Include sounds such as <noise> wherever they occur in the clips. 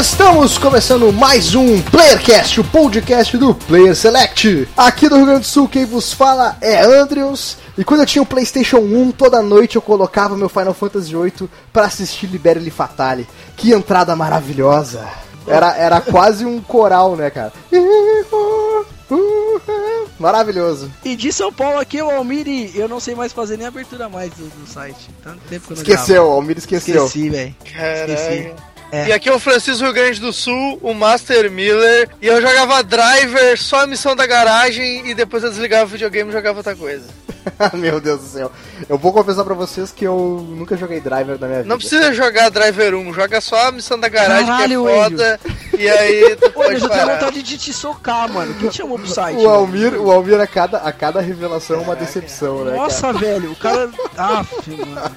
Estamos começando mais um Playercast, o podcast do Player Select. Aqui do Rio Grande do Sul, quem vos fala é Andrews. E quando eu tinha o PlayStation 1, toda noite eu colocava meu Final Fantasy VIII para assistir Libere Fatale. Que entrada maravilhosa! Era, era quase um coral, né, cara? Maravilhoso. E de São Paulo aqui, o Almiri, eu não sei mais fazer nem abertura mais do, do site. Tanto tempo que eu não Esqueceu, gravo. Almir esqueceu. Esqueci, velho. Esqueci. É. E aqui é o Francisco Rio Grande do Sul, o Master Miller, e eu jogava Driver, só a missão da garagem, e depois eu desligava o videogame e jogava outra coisa. <laughs> Meu Deus do céu. Eu vou confessar pra vocês que eu nunca joguei Driver na minha vida. Não precisa jogar Driver 1, joga só a missão da garagem Caralho, que é foda, e aí tu <laughs> Pô, eu pode já tenho parar. vontade de te socar, mano. Quem te chamou pro site? O Almir, o Almir a, cada, a cada revelação é uma decepção, né? Nossa, velho, o cara. <laughs> Ah, mano. cara?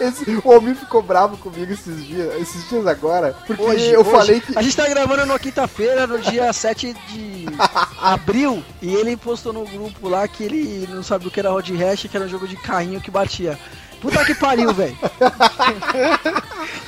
Esse- o Almir ficou bravo comigo esses dias, esses dias agora, porque Hoje, eu hoje, falei que. A gente tá gravando numa quinta-feira, no dia <laughs> 7 de <laughs> abril, e ele postou no grupo lá que ele não sabia o que era Road Rash, que era um jogo de carrinho que batia. Puta que pariu, <laughs> velho.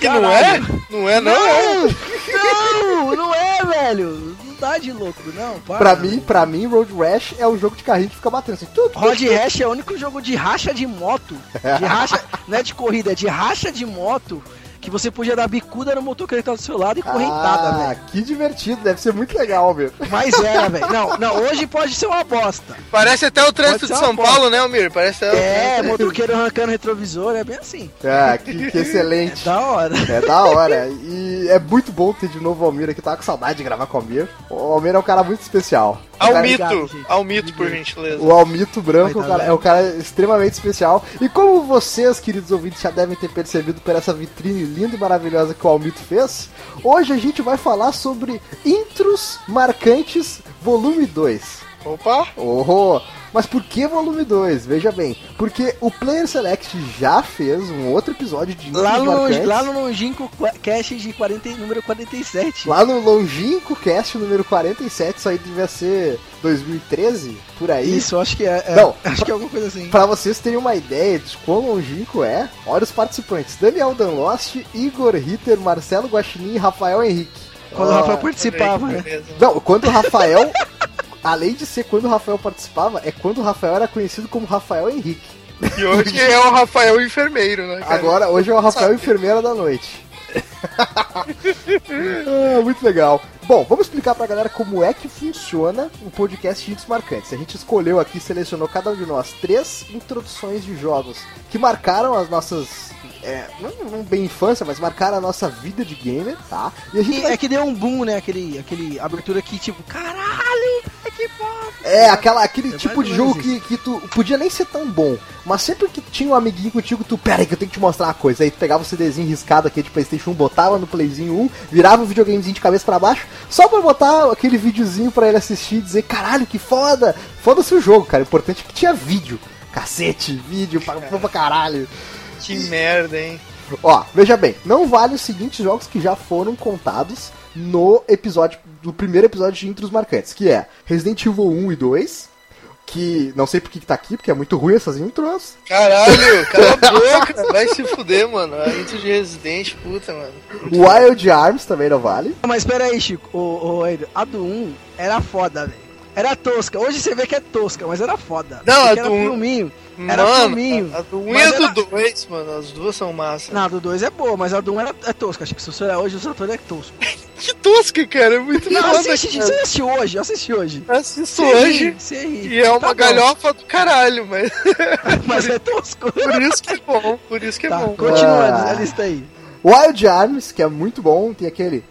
Não é? Não é, não? Não, não é, velho. Não dá de louco, não. Para. Pra mim, pra mim, Road Rash é o jogo de carrinho que fica batendo assim. Tudo, Road Rash é o único jogo de racha de moto. De racha, não é de corrida, é de racha de moto. Que você podia dar bicuda no motor que tá do seu lado e correntada, ah, velho. que divertido, deve ser muito legal, Almir. Mas era, velho. Não, não, hoje pode ser uma bosta. Parece até o trânsito de São Paulo, né, Almir? Parece até o É, trânsito. motoqueiro arrancando retrovisor, é bem assim. Ah, que, que excelente. Da hora. É da hora. E é muito bom ter de novo o Almir aqui. Tava com saudade de gravar com o Almir. O Almir é um cara muito especial. Almito, Obrigado, gente. Almito, por gentileza. O Almito Branco Vai, tá cara, vendo? é um cara extremamente especial. E como vocês, queridos ouvintes, já devem ter percebido por essa vitrine linda e maravilhosa que o Almito fez, hoje a gente vai falar sobre intros marcantes volume 2. Opa! Oh, mas por que volume 2? Veja bem, porque o Player Select já fez um outro episódio de Lá no, marcantes. lá no Longínquo Cash de 40, número 47. Lá no Longínquo Cast número 47, isso aí devia ser 2013, por aí. Isso, acho que é. é, Não, <laughs> acho que é alguma coisa assim. Pra vocês terem uma ideia de quão longínquo é, olha os participantes: Daniel Danlost, Igor Ritter, Marcelo Guaxinim e Rafael Henrique. Quando o Ah, Rafael participava, né? Não, quando o Rafael. <laughs> além de ser quando o Rafael participava, é quando o Rafael era conhecido como Rafael Henrique. E hoje é o Rafael Enfermeiro, né, cara? Agora, hoje é o Rafael Enfermeira da Noite. <laughs> Ah, muito legal. Bom, vamos explicar pra galera como é que funciona o podcast Hits Marcantes. A gente escolheu aqui, selecionou cada um de nós três introduções de jogos que marcaram as nossas. É, não, não bem infância, mas marcaram a nossa vida de gamer, tá? E a gente E vai é que deu um boom, né? Aquele, aquele abertura que, tipo, caralho, é que foda. É, aquela, aquele É tipo de jogo que, que tu podia nem ser tão bom, mas sempre que tinha um amiguinho contigo, tu, pera aí que eu tenho que te mostrar uma coisa. Aí tu pegava o CDzinho riscado aqui de Playstation 1, botava no Playzinho 1, virava o videogamezinho de cabeça pra baixo, só pra botar aquele videozinho pra ele assistir e dizer, caralho, que foda! Foda-se o jogo, cara. O importante é que tinha vídeo. Cacete, vídeo pra, pra caralho. Que merda, hein? Ó, veja bem, não vale os seguintes jogos que já foram contados no episódio, do primeiro episódio de intros marcantes, que é Resident Evil 1 e 2, que não sei por que tá aqui, porque é muito ruim essas intros. Caralho, <laughs> cala a boca. Vai se fuder, mano. A intro de Resident, puta, mano. Wild Arms também não vale. Mas pera aí, Chico, ô, Edu, a do 1 era foda, velho. Era tosca. Hoje você vê que é tosca, mas era foda. Não, Porque a era do um- filminho. Era mano, filminho. a do 1 e Mas a do era- 2, mano. As duas são massa. Não, a do 2 é boa, mas a do 1 era, é tosca. Acho que se você olhar hoje, o Saturno é tosco. <laughs> Que tosca, cara. É muito Não, foda, assiste, cara. você assistiu hoje, eu assisti hoje. Eu Assisto Você hoje. ri, você ri. E é uma Tá bom. galhofa do caralho, mas <laughs> Mas é tosco. <laughs> por isso que é bom. Por isso que é Tá, bom. continua Ah. a lista aí. Wild Arms, que é muito bom, tem aquele.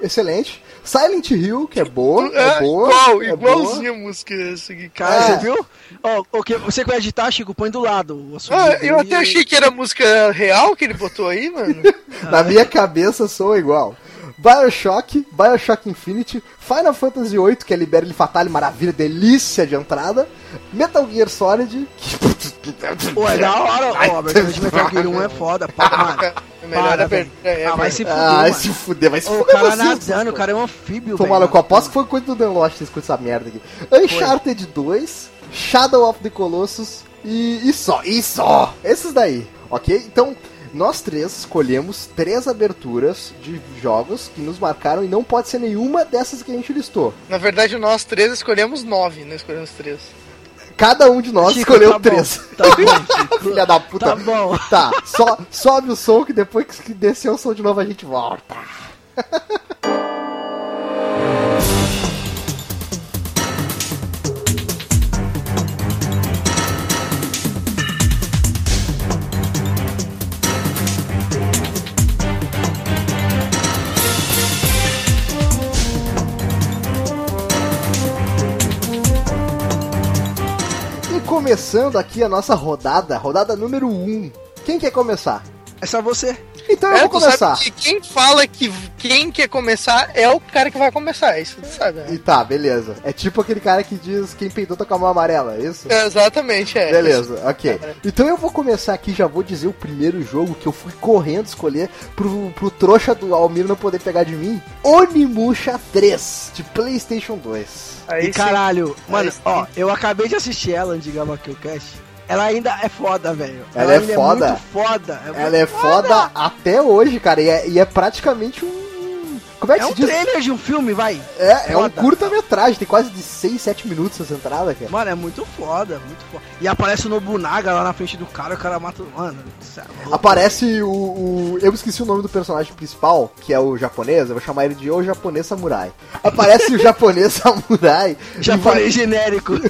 Excelente. Silent Hill, que é boa. É, É, boa. igual, é igualzinho a música aqui, Cara. É. você viu? Ó, o que você conhece editar, Chico, põe do lado. o assunto Ah, dele eu até e- achei que era música real que ele botou aí, mano. boa. <laughs> Na minha cabeça soa igual. Bioshock, Bioshock Infinity, Final Fantasy VIII, que é Libere Fatale, maravilha, delícia de entrada. Metal Gear Solid. Pô, é da hora, ó, de Metal Gear 1 é foda, pá, mano. <laughs> Melhor Para, abertura é. Ah, vai se fuder, Ah, mano. se fuder, vai se Ô, O fuder cara vocês. nadando, o cara é um anfíbio, Tô velho. maluco, eu aposto que foi coisa do Dan Lost que essa merda aqui. Uncharted 2, Shadow of the Colossus e, e só, e só. Esses daí, ok? Então, nós três escolhemos três aberturas de jogos que nos marcaram e não pode ser nenhuma dessas que a gente listou. Na verdade, nós três escolhemos nove, não escolhemos três. Cada um de nós Chico, escolheu tá bom, três. Tá bom. <laughs> Filha da puta. Tá bom. Tá, só, sobe o som que depois que descer o som de novo a gente volta. <laughs> começando aqui a nossa rodada, rodada número 1. Um. Quem quer começar? É só você. Então eu É, vou tu sabe começar. que quem fala que quem quer começar é o cara que vai começar, isso tu sabe, né? E tá, beleza. É tipo aquele cara que diz quem peidou tá com a mão amarela, é isso? É, exatamente, é. Beleza, ok. Então eu vou começar aqui, já vou dizer o primeiro jogo que eu fui correndo escolher pro, pro trouxa do Almir não poder pegar de mim. Onimusha 3, de Playstation 2. Aí E sim. caralho, mano, sim. ó, eu acabei de assistir ela de Gama Killcast. Ela ainda é foda, velho. Ela é ainda foda? É muito foda. É Ela é foda até hoje, cara, e é, e é praticamente um... Como é que É se um diz? trailer de um filme, vai. É, é um foda. curta-metragem, tem quase de 6, 7 minutos essa entrada, cara. Mano, é muito foda, muito foda. E aparece o Nobunaga lá na frente do cara, o cara mata. Mano, é. Aparece o, o- Eu esqueci o nome do personagem principal, que é o japonês, eu vou chamar ele de O Japonês Samurai. Aparece o <laughs> japonês samurai. Japonês genérico. <laughs>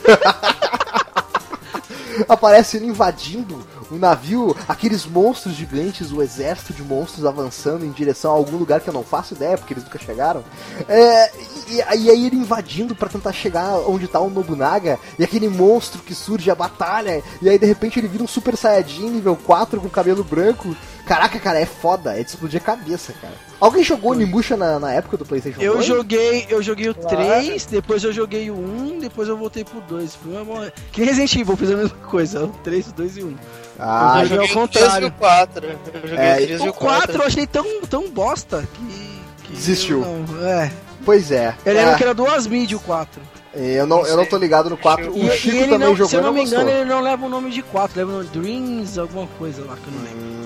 aparece ele invadindo o navio, aqueles monstros gigantes, o exército de monstros avançando em direção a algum lugar que eu não faço ideia, porque eles nunca chegaram. É, e, e aí ele invadindo pra tentar chegar onde tá o Nobunaga, e aquele monstro que surge a batalha, e aí de repente ele vira um Super Saiyajin nível 4 com cabelo branco. Caraca, cara, é foda, é de explodir a cabeça, cara. Alguém jogou Onimusha na, na época do Playstation Eu 2? joguei, eu joguei o Claro. 3, depois eu joguei o 1, depois eu voltei pro 2. Foi uma Que Resident Evil fez a mesma coisa, o 3, o 2 e o 1. Ah, Eu eu joguei ao o 3 e contrário. o 4. Eu joguei É, o 3 e O o 4 4. eu achei tão, tão bosta que. que Desistiu. não- é. pois é. Eu É, lembro que era duas mídias o 4. eu, não, eu não tô ligado no 4. E, O e Chico ele também não, jogou se eu e não me engano, ele não leva o nome de 4, leva o nome de Dreams, alguma coisa lá que eu não lembro. Hum.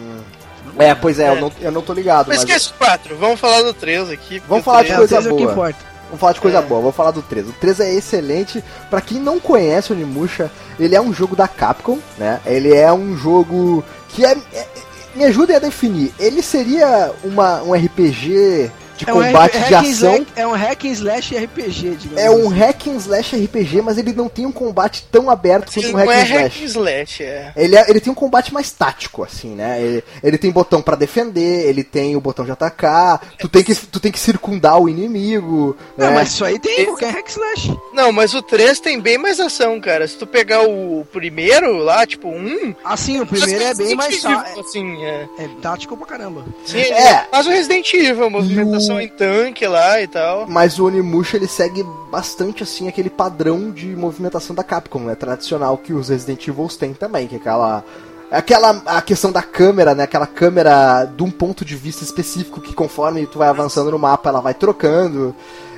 É, pois é, Eu, não, eu não tô ligado, Mas mas. esquece o 4, vamos falar do 3 aqui. Vamos falar de 3 coisa vezes é o que boa. importa. Vamos falar de coisa É. boa, vou falar do 3. O 3 é excelente. Pra quem não conhece o Onimusha, ele é um jogo da Capcom, né? Ele é um jogo que é. é- me ajudem a definir. Ele seria uma, um RPG de É um combate hack de and ação. slash- é um hack and slash RPG, digamos É um assim. hack and slash RPG, mas ele não tem um combate tão aberto quanto um hack é and hack slash. and slash, é. Ele, é- ele tem um combate mais tático, assim, né? Ele, ele tem botão pra defender, ele tem o botão de atacar, tu tem que, tu tem que circundar o inimigo. Não, né? mas isso aí tem qualquer hack slash. Não, mas o 3 tem bem mais ação, cara. Se tu pegar o primeiro lá, tipo, um. Assim, o primeiro é bem mais tá- tá, assim, é. é tático pra caramba. Sim, É. Faz o Resident Evil, movimentação o- em tanque lá e tal. Mas o Onimusha ele segue bastante assim aquele padrão de movimentação da Capcom, né? Tradicional que os Resident Evil têm também, que é aquela aquela a questão da câmera, né? Aquela câmera de um ponto de vista específico que conforme tu vai avançando no mapa, ela vai trocando.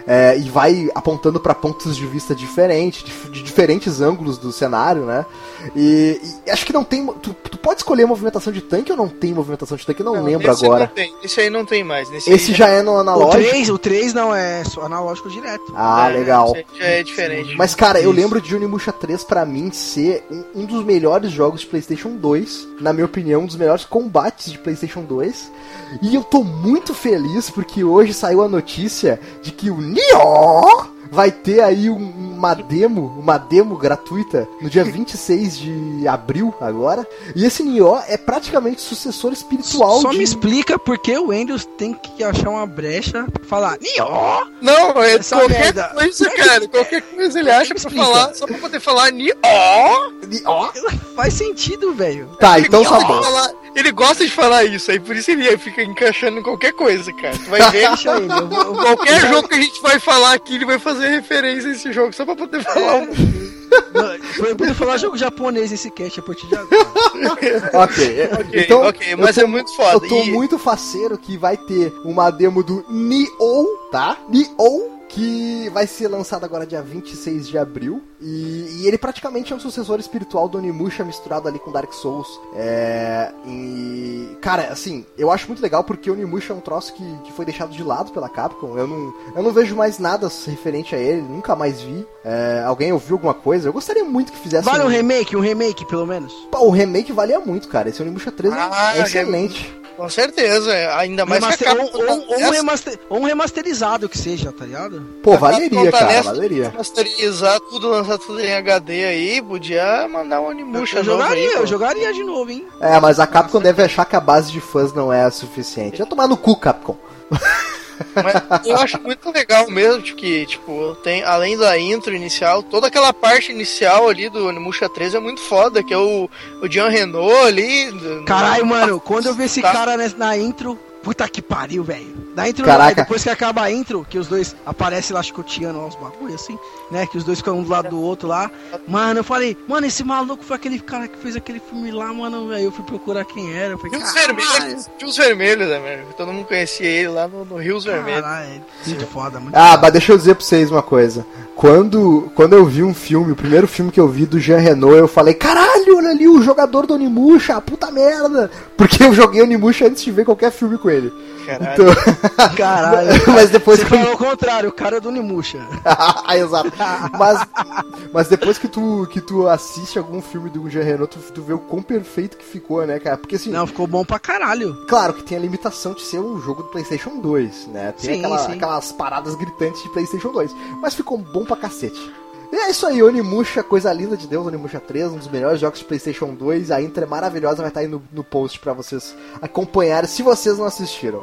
É, e vai apontando para pontos de vista diferentes, de, de diferentes ângulos do cenário, né? E, e acho que não tem. Tu, tu pode escolher movimentação de tanque ou não tem movimentação de tanque? Eu não, lembro esse agora. Não tem, esse aí não tem mais. Nesse Esse aí já é no O analógico. 3, o 3 não é só analógico direto. Ah, é, legal. esse aí Já é diferente. Mas, cara, eu Isso. lembro de Onimusha 3 pra mim ser um, um dos melhores jogos de PlayStation 2. Na minha opinião, um dos melhores combates de PlayStation 2. E eu tô muito feliz porque hoje saiu a notícia de que o Nioh vai ter aí um- uma demo, uma demo gratuita no dia 26 de abril agora. E esse Nioh é praticamente sucessor espiritual Só de me explica por que o Windows tem que achar uma brecha pra falar Nioh! Não, é Essa qualquer merda. coisa, cara. Qualquer coisa ele acha pra falar, só pra poder falar ni ó. Nioh. Faz sentido, velho. Tá, então Ele tá gosta de bom. falar- Ele gosta de falar isso, aí por isso ele fica encaixando em qualquer coisa, cara. Tu vai ver. Deixa ele. Eu vou, eu vou- Qualquer jogo que a gente vai falar aqui, ele vai fazer referência a esse jogo só pra poder falar um. Proibido falar jogo japonês nesse cast a partir de agora. <laughs> ok, Ok, então, ok, mas eu é tô- muito foda. Eu tô E- muito faceiro que vai ter uma demo do Nioh, tá? Nioh, que vai ser lançado agora dia 26 de abril. E, e ele praticamente é um sucessor espiritual do Onimusha misturado ali com Dark Souls. É. E. Cara, assim, eu acho muito legal porque o Onimusha é um troço que, que foi deixado de lado pela Capcom. Eu não, eu não vejo mais nada referente a ele, nunca mais vi. É, alguém ouviu alguma coisa? Eu gostaria muito que fizesse Vale um remake, um remake pelo menos. Pô, o remake valia muito, cara. Esse Onimusha 3 é- Ah, é excelente. Com certeza, ainda mais Remaster- que a ou, Capcom ou- ou um remaster- ou um remasterizado que seja, tá ligado? Pô, valeria, tá cara, nessa valeria. Remasterizar tudo, lançar tudo em HD aí, podia mandar um Eu, Onimusha eu novo jogaria, aí, eu jogaria de novo, hein? É, mas a Capcom deve achar que a base de fãs não é a suficiente. Já tomar no cu, Capcom. <laughs> Mas eu acho muito legal mesmo, tipo, que, tipo, tem, além da intro inicial, toda aquela parte inicial ali do Onimusha 3 é muito foda, que é o, o Jean Renault ali. Caralho, mano, quando eu vi esse Tá. cara na intro, puta que pariu, velho. Na intro, Caraca. depois que acaba a intro, que os dois aparecem lá chicoteando uns bagulho assim, né? Que os dois ficam um do lado do outro lá. Mano, eu falei, mano, esse maluco foi aquele cara que fez aquele filme lá, mano. Aí eu fui procurar quem era. Eu falei, Rios "Caralho, Vermelhos, Rios Vermelhos, né, velho? Todo mundo conhecia ele lá no, no Rios Vermelhos. Caralho, muito foda, muito Ah, foda. mas deixa eu dizer pra vocês uma coisa. Quando, quando eu vi um filme, o primeiro filme que eu vi do Jean Renault, eu falei, caralho, olha ali o jogador do Onimusha, puta merda. Porque eu joguei Onimusha antes de ver qualquer filme com ele. Caralho. Então, <laughs> <laughs> Caralho. mas depois Você que falou o contrário, o cara é do Nimusha. <laughs> ah, exato. <laughs> Mas, mas depois que tu, que tu assiste algum filme do Jean Renault, tu, tu vê o quão perfeito que ficou, né, cara? Porque assim, Não, ficou bom pra caralho. claro que tem a limitação de ser um jogo do PlayStation 2, né? Tem Sim, aquela- sim. aquelas paradas gritantes de PlayStation 2. Mas ficou bom pra cacete. E é isso aí, Onimusha, coisa linda de Deus, Onimusha 3, um dos melhores jogos de PlayStation 2. A intro é maravilhosa, vai estar aí no, no post pra vocês acompanharem, se vocês não assistiram.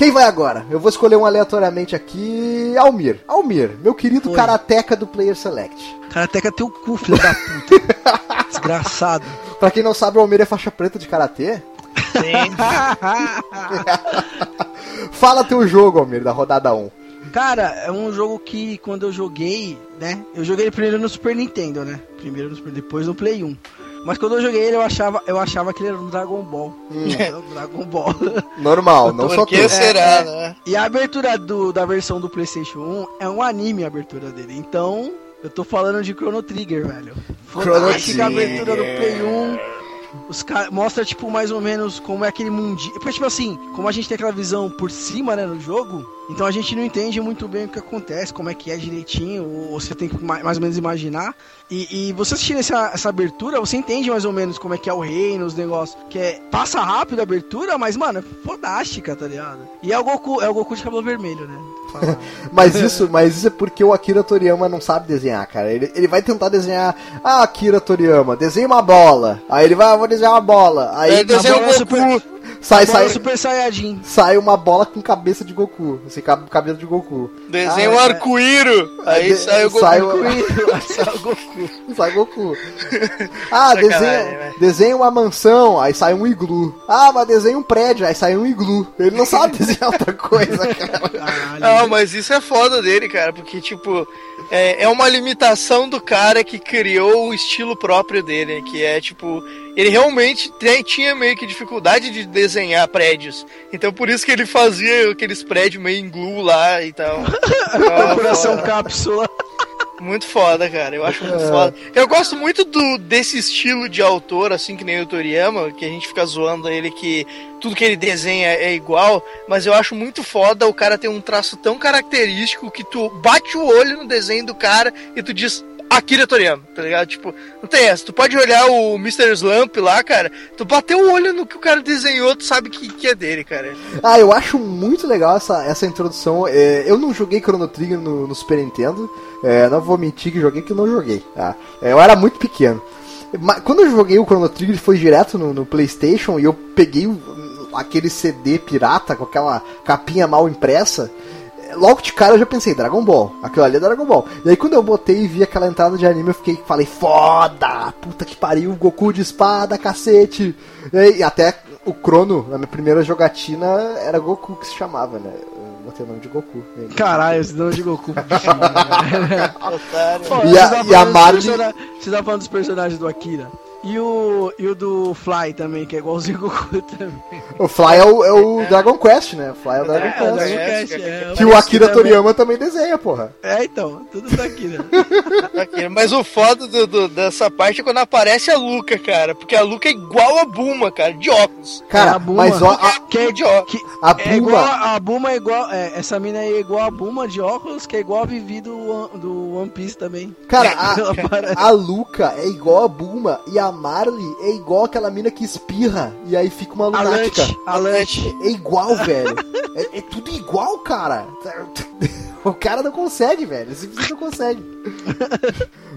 Quem vai agora? Eu vou escolher um aleatoriamente aqui. Almir. Almir, meu querido Oi. karateca do Player Select. Karateka teu cu, filho da puta. <laughs> Desgraçado. Pra quem não sabe, o Almir é faixa preta de karatê. Sim. <laughs> Fala teu jogo, Almir, da rodada 1. Cara, é um jogo que quando eu joguei, né? Eu joguei primeiro no Super Nintendo, né? Primeiro no Super, depois no Play 1. Mas quando eu joguei ele, eu achava, eu achava que ele era um Dragon Ball. <laughs> Era um Dragon Ball. Normal, <laughs> não só que será, É, né? E a abertura do, da versão do PlayStation 1 é um anime a abertura dele. Então, eu tô falando de Chrono Trigger, velho. Fantástica a abertura do Play 1. Os cara, mostra, tipo, mais ou menos como é aquele mundinho. Porque, tipo assim, como a gente tem aquela visão por cima, né, no jogo, então a gente não entende muito bem o que acontece, como é que é direitinho, ou você tem que ma- mais ou menos imaginar. E, e você assistindo essa, essa abertura, você entende mais ou menos como é que é o reino, os negócios. Que é. Passa rápido a abertura, mas, mano, é fodástica, tá ligado? E é o Goku, é o Goku de cabelo vermelho, né? <laughs> Mas isso, mas isso é porque o Akira Toriyama não sabe desenhar, cara. Ele, ele vai tentar desenhar. Ah, Akira Toriyama, desenha uma bola. Aí ele vai, ah, vou desenhar uma bola. Aí Aí desenha o super- Goku. Sai, Bola sai, Super Saiyajin. sai uma bola com cabeça de Goku. Assim, cab- cabelo de Goku. Desenha Ah, um é. arco-íro. Aí De- sai o Goku. sai o- <laughs> Sai o Goku. Sai Goku. Ah, desenha, desenha uma mansão, aí sai um iglu. Ah, mas desenha um prédio, aí sai um iglu. Ele não sabe <laughs> desenhar outra coisa, cara. Caralho. Não, mas isso é foda dele, cara, porque, tipo, é, é uma limitação do cara que criou o estilo próprio dele, que é, tipo, ele realmente tinha meio que dificuldade de desenhar prédios. Então, por isso que ele fazia aqueles prédios meio em glue lá e tal. <laughs> Então, Coração cápsula. Muito foda, cara. Eu acho muito foda. Eu gosto muito do, desse estilo de autor, assim que nem o Toriyama, que a gente fica zoando ele que tudo que ele desenha é igual, mas eu acho muito foda o cara ter um traço tão característico que tu bate o olho no desenho do cara e tu diz. Akira Toriyama, tá ligado? Tipo, não tem essa. Tu pode olhar o Mr. Slump lá, cara. Tu bateu o olho no que o cara desenhou, tu sabe que, que é dele, cara. Ah, eu acho muito legal essa, essa introdução. É, eu não joguei Chrono Trigger no, no Super Nintendo. É, não vou mentir que joguei, que não joguei. Tá? É, eu era muito pequeno. Mas quando eu joguei o Chrono Trigger, foi direto no, no PlayStation e eu peguei aquele CD pirata com aquela capinha mal impressa. Logo de cara eu já pensei, Dragon Ball. Aquilo ali é Dragon Ball. E aí quando eu botei e vi aquela entrada de anime, eu fiquei, falei, foda! Puta que pariu, Goku de espada, cacete! E, aí, até o Crono, na minha primeira jogatina, era Goku que se chamava, né? Eu botei o nome de Goku. Caralho, esse nome de Goku. Otário. <laughs> Pô, E a- tá e a Marley- persona- Você tá falando dos personagens do Akira. E o, e o do Fly também, que é igualzinho o Goku <laughs> também. O Fly é o, é o Dragon Quest, né? O Fly é o Dragon É, o Quest. Dragon é, Quest, é, Que o Akira também. Toriyama também desenha, porra. É, então, tudo tá aqui, né? Mas o foda do- do- dessa parte é quando aparece a Luca, cara. Porque a Luca é igual a Buma, cara, de óculos. Cara, É a Buma. mas ó, a, Que é, Idiota. que a é igual, Buma. a Buma é igual, é, essa mina aí é igual a Buma de óculos, que é igual a Vivi do, One- do One Piece também. Cara, <laughs> a, a Luca é igual a Buma e a Marley é igual aquela mina que espirra e aí fica uma lunática. Lunch, a Lunch. É igual, velho. É, é tudo igual, cara. <laughs> O cara não consegue, velho. Simplesmente não consegue.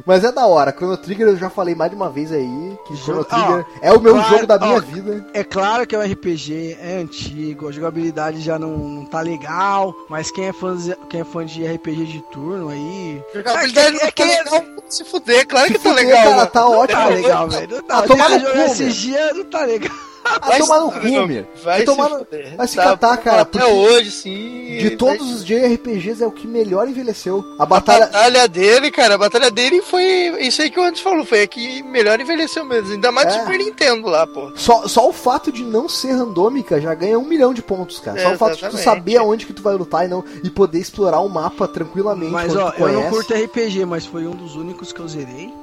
Mas é da hora. Chrono Trigger eu já falei mais de uma vez aí. Que Chrono Trigger ó, é o meu claro, jogo da minha ó, vida. É claro que é um RPG, é antigo, a jogabilidade já não, não tá legal, mas quem é, fã, de- quem é fã de RPG de turno aí. Jogabilidade é é que- que legal. Se fuder, claro Se que tá fuder, legal. cara, mano. tá ótimo. Tá legal, velho. Não tá, Ah, tomar no cu, esses dias não tá legal. Vai tomar no cu, meu. Vai se tomar no- vai se Tá, catar, cara, Até porque hoje, sim. De todos os JRPGs é o que melhor envelheceu. A batalha. A batalha dele, cara, a batalha dele foi isso aí que o Anderson falou, foi a que melhor envelheceu mesmo. Ainda mais É. do Super Nintendo lá, pô. Só, só o fato de não ser randômica já ganha um milhão de pontos, cara. Só o fato de tu saber aonde que tu vai lutar e, não, e poder explorar o mapa tranquilamente. Mas ó, eu não curto RPG, mas foi um dos únicos que eu zerei.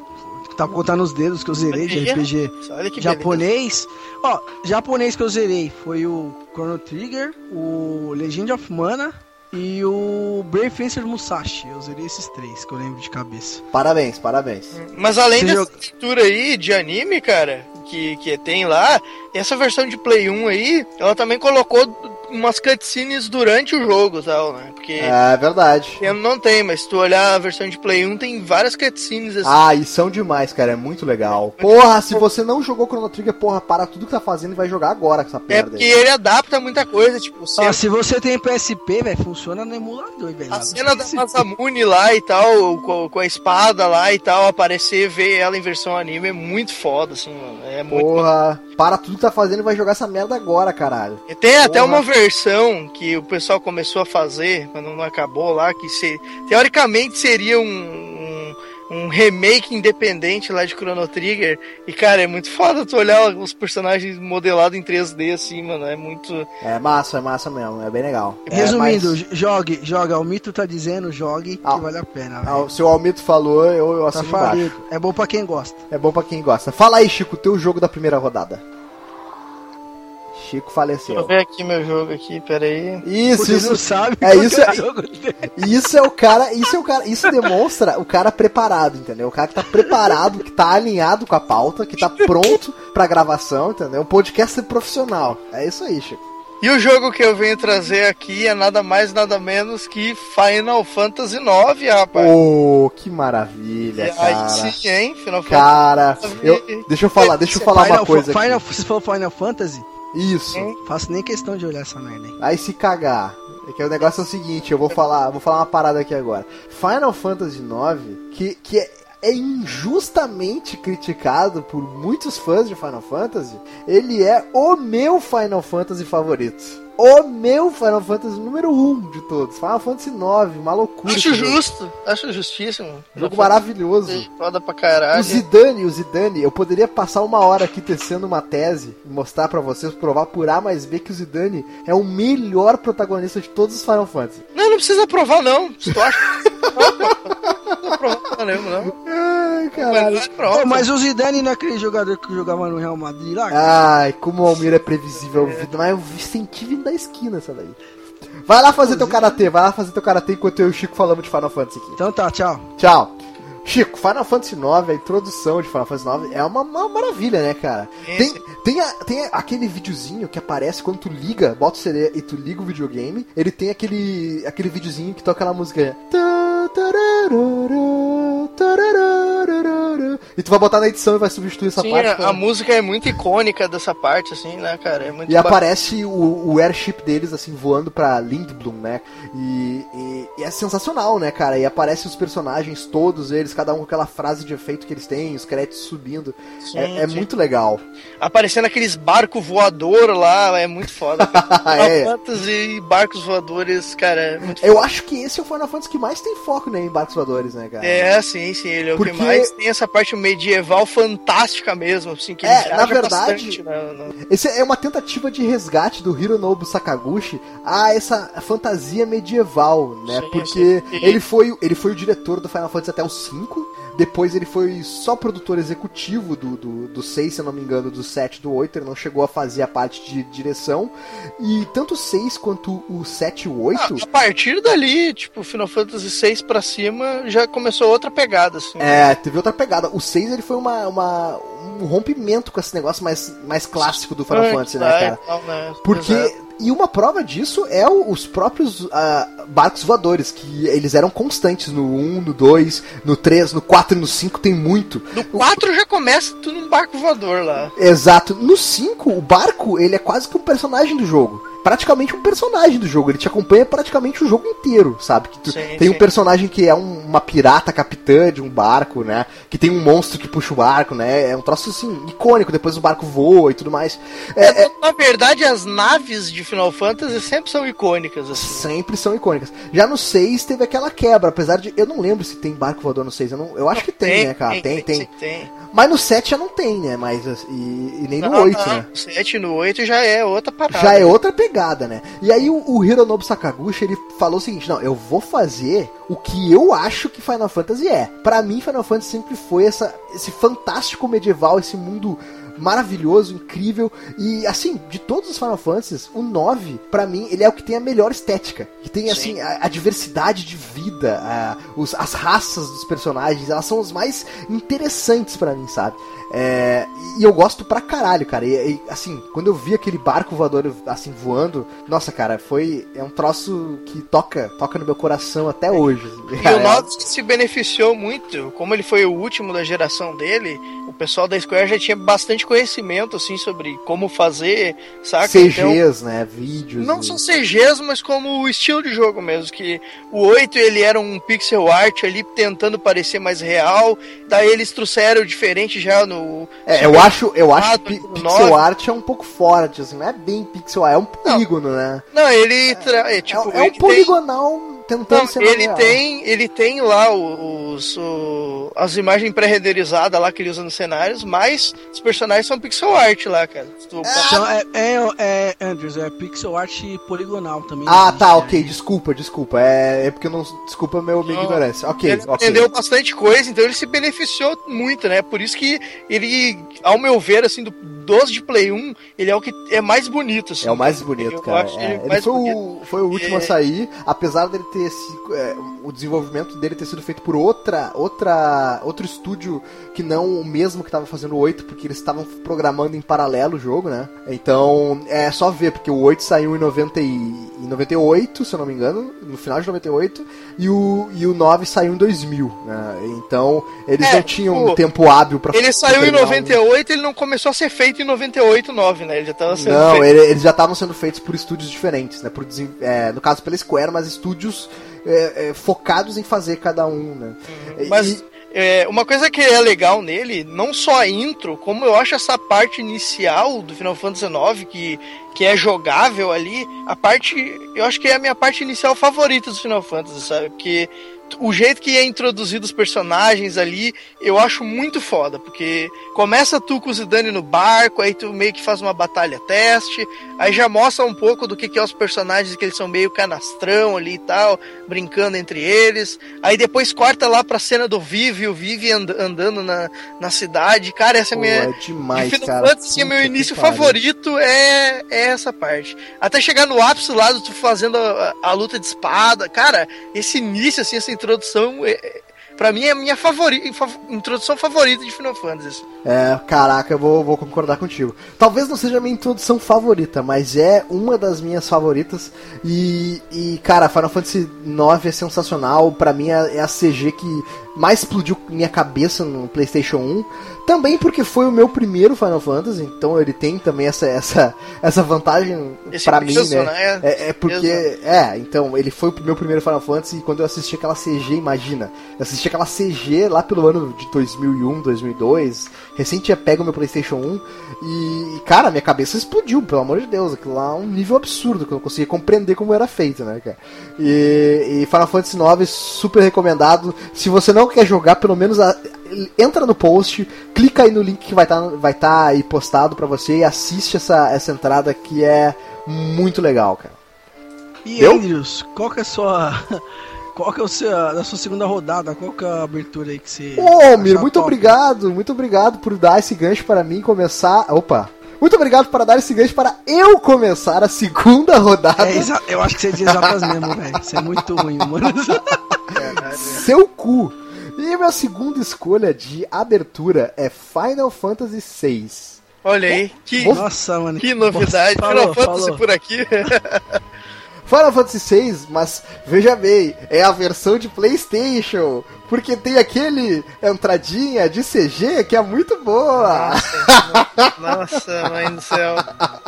Tá contando nos dedos que eu zerei de RPG Olha que beleza. japonês. Ó, japonês que eu zerei foi o Chrono Trigger, o Legend of Mana e o Brave Fencer Musashi. Eu zerei esses três que eu lembro de cabeça. Parabéns, parabéns. Mas além Você dessa joga- leitura aí de anime, cara, que, que tem lá, essa versão de Play 1 aí, ela também colocou umas cutscenes durante o jogo, tal, né? Porque É verdade. eu não tem, mas se tu olhar a versão de Play 1, tem várias cutscenes assim. Ah, e são demais, cara. É muito legal. Porra, se você não jogou Chrono Trigger, porra, para tudo que tá fazendo e vai jogar agora com essa é merda porque aí. ele adapta muita coisa, tipo, cena, se você tem PSP, velho, funciona no emulador, velho. a cena da Masamune lá e tal, com, com a espada lá e tal, aparecer, ver ela em versão anime é muito foda, assim, mano. É muito Porra, para tudo que tá fazendo e vai jogar essa merda agora, caralho. E Tem até Porra. uma versão que o pessoal começou a fazer, quando não acabou lá, que se, teoricamente seria um, um, remake independente lá de Chrono Trigger. E, cara, é muito foda tu olhar os personagens modelados em 3D assim, mano. É muito. É massa, é massa mesmo. É bem legal. É, Resumindo, mas- jogue, joga. O Mito tá dizendo, jogue, que Ah. vale a pena, Ah, velho. o seu Almito falou, eu, eu Tá assino embaixo. falido. É bom pra quem gosta. É bom pra quem gosta. Fala aí, Chico, teu jogo da primeira rodada. Chico Deixa eu faleceu. ver aqui meu jogo aqui, peraí. Isso, Você não isso. sabe É isso que é- o jogo dele. Isso é o cara, isso é o cara, isso demonstra o cara preparado, entendeu? O cara que tá preparado, que tá alinhado com a pauta, que tá pronto pra gravação, entendeu? Um podcast profissional. É isso aí, Chico. E o jogo que eu venho trazer aqui é nada mais, nada menos que Final Fantasy IX, rapaz. Oh, que maravilha, E aí cara. sim, hein? Final Cara, eu, deixa eu falar, deixa eu falar uma Final, coisa Final, aqui. Você falou Final Fantasy? Isso. Faço nem questão de olhar essa merda aí. Aí se cagar. É que o negócio é o seguinte, eu vou falar, vou falar uma parada aqui agora. Final Fantasy IX, que, que é, é injustamente criticado por muitos fãs de Final Fantasy, ele é o meu Final Fantasy favorito. O meu Final Fantasy número 1 um de todos. Final Fantasy IX, uma loucura. Acho esse jogo. justo, acho justíssimo. Jogo maravilhoso. Foda pra caralho. O Zidane, o Zidane, eu poderia passar uma hora aqui tecendo uma tese e mostrar pra vocês, provar por A mais B que o Zidane é o melhor protagonista de todos os Final Fantasy. Não, não precisa provar, não. Se tu acha. não precisa provar, não, não. Ai, caralho. Mas. Pô, mas o Zidane não é aquele jogador que jogava no Real Madrid lá? Ai, como o Almir é previsível, mas eu senti vindo da esquina essa daí. Vai lá fazer teu karatê, vai lá fazer teu karatê enquanto eu e o Chico falamos de Final Fantasy aqui. Então tá, tchau. Tchau. Chico, Final Fantasy IX, a introdução de Final Fantasy IX é uma, uma maravilha, né, cara? Tem, tem, a- tem aquele videozinho que aparece quando tu liga, bota o CD e tu liga o videogame, ele tem aquele, aquele videozinho que toca aquela música. Tararara, tararara, E tu vai botar na edição e vai substituir essa Sim, parte. a, a música é muito icônica dessa parte, assim, né, cara? É muito E aparece o, o airship deles, assim, voando pra Lindblom, né? E, e- e é sensacional, né, cara? E aparece os personagens, todos eles, cada um com aquela frase de efeito que eles têm, os créditos subindo. Sim, é é sim. muito legal. Aparecendo aqueles barcos voador lá, é muito foda. <laughs> É. Final Fantasy e barcos voadores, cara, é muito Eu acho que esse é o Final Fantasy que mais tem foco, né, em barcos voadores, né, cara? É, sim, sim, ele é o Porque- que mais tem essa parte medieval fantástica mesmo, assim, que É, ele na verdade- bastante na- na- Esse é uma tentativa de resgate do Hironobu Sakaguchi a essa fantasia medieval, né? Sim, Porque sim. ele foi, ele foi o diretor do Final Fantasy até o 5, depois ele foi só produtor executivo do, do, do 6, se eu não me engano, do 7 e do 8, ele não chegou a fazer a parte de direção. E tanto o 6 quanto o 7 e o 8. A partir dali, tipo, Final Fantasy VI pra cima, já começou outra pegada, assim. É, teve outra pegada. O 6 ele foi uma, uma- um rompimento com esse negócio mais, mais clássico do Final Fantasy, né, cara? Então, né? Porque. Exato. E uma prova disso é o- os próprios ah, barcos voadores, que eles eram constantes no 1, no 2, no 3, no 4 e no 5 tem muito. No 4 já começa tudo num barco voador lá. Exato. No 5, o barco, ele é quase que um personagem do jogo. Praticamente um personagem do jogo. Ele te acompanha praticamente o jogo inteiro, sabe? Que tu- Sim, tem um sim. personagem que é um- uma pirata capitã de um barco, né? Que tem um monstro que puxa o barco, né? É um troço assim, icônico. Depois o barco voa e tudo mais. É, É, Na verdade, as naves de Final Fantasy sempre são icônicas, assim. sempre são icônicas. Já no 6 teve aquela quebra, apesar de. Eu não lembro se tem barco voador no 6. Eu, não, eu acho que tem, né, cara? Tem, tem. sim, tem. Mas no 7 já não tem, né? Mas, e, e nem no Não, 8, não, né? No 7 no 8 já é outra parada. Já é outra pegada, né? E aí o, o Hironobu Sakaguchi, ele falou o seguinte, não, eu vou fazer o que eu acho que Final Fantasy é. Pra mim, Final Fantasy sempre foi essa, esse fantástico medieval, esse mundo maravilhoso, incrível. E assim, de todos os Final Fantasies, o 9, pra mim, ele é o que tem a melhor estética. Que tem, assim, a, a diversidade de vida, a- os- as raças dos personagens, elas são as mais interessantes pra mim, sabe? É, e eu gosto pra caralho, cara. E, e, assim, quando eu vi aquele barco voador assim voando, nossa, cara, foi é um troço que toca, toca no meu coração até hoje. E Cara, o 9 se beneficiou muito, como ele foi o último da geração dele, pessoal da Square já tinha bastante conhecimento, assim, sobre como fazer, saca? Então, CGs, né, vídeos. não e- só CGs, mas como o estilo de jogo mesmo, que o 8 ele era um pixel art ali tentando parecer mais real, daí eles trouxeram diferente já no... É, eu acho, eu acho que pixel art é um pouco forte, assim, não é bem pixel art, é um polígono, né? Não, ele... é, É, tipo, é um ele tem- poligonal tentando Não, ser ele real. tem, ele tem lá os, o- as imagens pré-renderizadas lá que ele usa nos cenários, mas os personagens são pixel art lá, cara. Tu- Então é, é, é, Andrews, é pixel art poligonal também. Ah, existe, tá, né? ok, desculpa, desculpa. É, é porque eu não. Desculpa meu, minha Não, ignorância. Ok, ele ok. aprendeu bastante coisa, então ele se beneficiou muito, né? Por isso que ele, ao meu ver, assim, do 12 de Play 1, ele é o que é mais bonito, assim. É o mais bonito, Eu cara. acho É, ele ele foi, o, foi o último É. a sair, apesar dele ter se, é, o desenvolvimento dele ter sido feito por outra, outra, outro estúdio que não o mesmo que estava fazendo o 8, porque eles estavam programando em paralelo o jogo, né? Então é só ver, porque o 8 saiu em, 90 e, em 98, se eu não me engano, no final de 98, e o, e o 9 saiu em 2000, né? Então eles É, não tinham um tempo hábil pra Ele saiu em terminar um- 98, ele não começou a ser feito em 98, 9, né? Ele já tava sendo Não, feito. ele- eles já estavam sendo feitos por estúdios diferentes, né? Por, é, no caso pela Square, mas estúdios é, é, focados em fazer cada um, né? E- Mas é, uma coisa que é legal nele, não só a intro, como eu acho essa parte inicial do Final Fantasy IX, que, que é jogável ali, a parte. Eu acho que é a minha parte inicial favorita do Final Fantasy, sabe? Porque o jeito que é introduzido os personagens ali, eu acho muito foda, porque começa tu com o Zidane no barco, aí tu meio que faz uma batalha teste, aí já mostra um pouco do que, que é os personagens, que eles são meio canastrão ali e tal, brincando entre eles, aí depois corta lá pra cena do Vivi, o Vivi and- andando na, na cidade, cara, essa é Pô, minha... é demais, de cara. Meu Puta que início pariu. favorito é, é essa parte. Até chegar no ápice lá, do tu fazendo a, a luta de espada. Cara, esse início, assim, essa introdução. é- é- Pra mim é a minha favorita, fav introdução favorita de Final Fantasy. É, caraca, eu vou, vou concordar contigo. Talvez não seja a minha introdução favorita, mas é uma das minhas favoritas. E, e cara, Final Fantasy IX é sensacional. Pra mim é, é a CG que mais explodiu minha cabeça no PlayStation 1. Também porque foi o meu primeiro Final Fantasy, então ele tem também essa, essa, essa vantagem pra mim, né? né? É, é porque. É, então, ele foi o meu primeiro Final Fantasy e quando eu assisti aquela CG, imagina. Eu assisti aquela CG lá pelo ano de 2001, 2002. Recente tinha pego meu PlayStation 1 e, cara, minha cabeça explodiu, pelo amor de Deus. Aquilo lá é um nível absurdo que eu não conseguia compreender como era feito, né, cara? E, e Final Fantasy IX, super recomendado. Se você não quer jogar, pelo menos a, entra no post, clica aí no link que vai estar tá, vai tá aí postado pra você e assiste essa, essa entrada que é muito legal, cara. E Andrews, qual que é a sua. Qual que é o seu, da sua segunda rodada? Qual que é a abertura aí que você. Ô, Mir, muito top? obrigado, muito obrigado por dar esse gancho para mim começar. Opa! Muito obrigado por dar esse gancho para eu começar a segunda rodada. É, eu acho que você diz exatas mesmo, velho. Isso é muito ruim, mano. <laughs> Seu cu. E minha segunda escolha de abertura é Final Fantasy VI. Olha aí, que, Nossa, mano, que novidade. Final Fantasy falou. por aqui. <laughs> Final Fantasy VI, mas veja bem, é a versão de PlayStation, porque tem aquele entradinha de CG que é muito boa. Nossa, mãe do céu.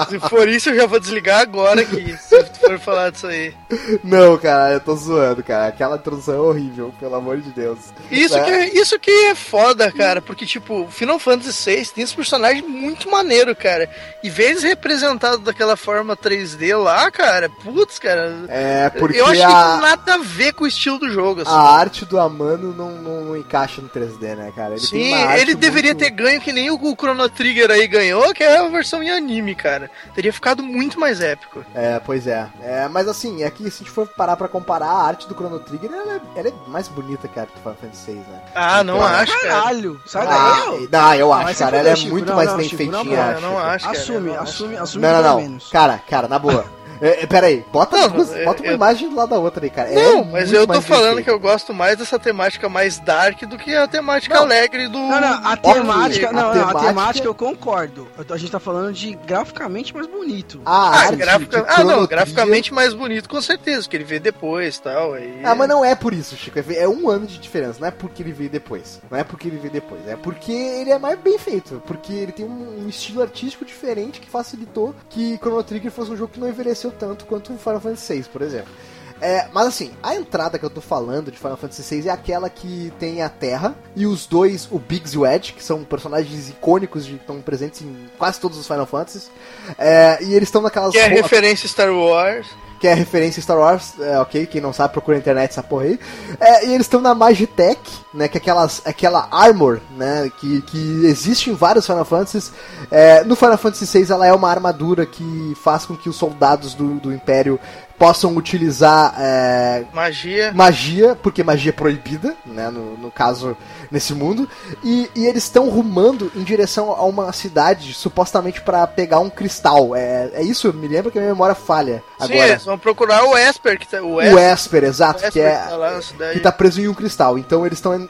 Se for isso, eu já vou desligar agora aqui, se for falar disso aí. Não, cara, eu tô zoando, cara. Aquela introdução é horrível, pelo amor de Deus. Isso, é. que, é, isso que é foda, cara, porque, tipo, Final Fantasy VI tem esse personagem muito maneiro, cara. E vezes representado daquela forma 3D lá, cara, putz, cara. É, porque. Eu acho a... que tem nada a ver com o estilo do jogo. Assim. A arte do Amano não, não, não, encaixa no 3D, né, cara? Ele Sim, ele deveria muito... ter ganho que nem o Chrono Trigger aí ganhou, que é a versão em anime, cara. Teria ficado muito mais épico. É, pois é. é mas assim, aqui é se a gente for parar pra comparar a arte do Chrono Trigger, ela é, ela é mais bonita que a arte do Final Fantasy VI, né? Ah, não então, acho, caralho. Sai ah, daí. Não, eu acho, cara. Ela é muito não, mais bem feitinha. Não, não, acho. Assume, assume, assume. Não, não, não. Cara, cara, na boa. <laughs> É, é, pera aí, bota, não, duas, é, bota uma eu... imagem do lado da outra aí, cara. É não, é mas eu tô falando que eu gosto mais dessa temática mais dark do que a temática não. alegre do. Não, não, a temática. Não, a, temática... a temática eu concordo. A gente tá falando de graficamente mais bonito. Ah, ah, grafica... ah não, graficamente mais bonito, com certeza, que ele veio depois tal. Aí... Ah, mas não é por isso, Chico. É um ano de diferença, não é porque ele veio depois. Não é porque ele veio depois, é porque ele é mais bem feito. Porque ele tem um, um estilo artístico diferente que facilitou que Chrono Trigger fosse um jogo que não envelheceu tanto quanto o Final Fantasy VI, por exemplo. É, mas assim, a entrada que eu tô falando de Final Fantasy VI é aquela que tem a Terra e os dois, o Biggs e o Edge, que são personagens icônicos que estão presentes em quase todos os Final Fantasies. É, e eles estão naquelas. Que é referência Star Wars que é referência Star Wars, é, ok? Quem não sabe, procura na internet essa porra aí. É, e eles estão na Magitech, né? Que é aquelas, aquela armor, né? Que, que existe em vários Final Fantasies. É, no Final Fantasy VI ela é uma armadura que faz com que os soldados do, do Império possam utilizar é, magia. magia, porque magia é proibida, né, no, no caso, nesse mundo, e, e eles estão rumando em direção a uma cidade, supostamente para pegar um cristal. É, é isso? Me lembra que a minha memória falha agora. Sim, eles vão procurar o Esper, que tá, o Esper, o Esper exato, o Esper que é que tá, que tá preso em um cristal. Então eles estão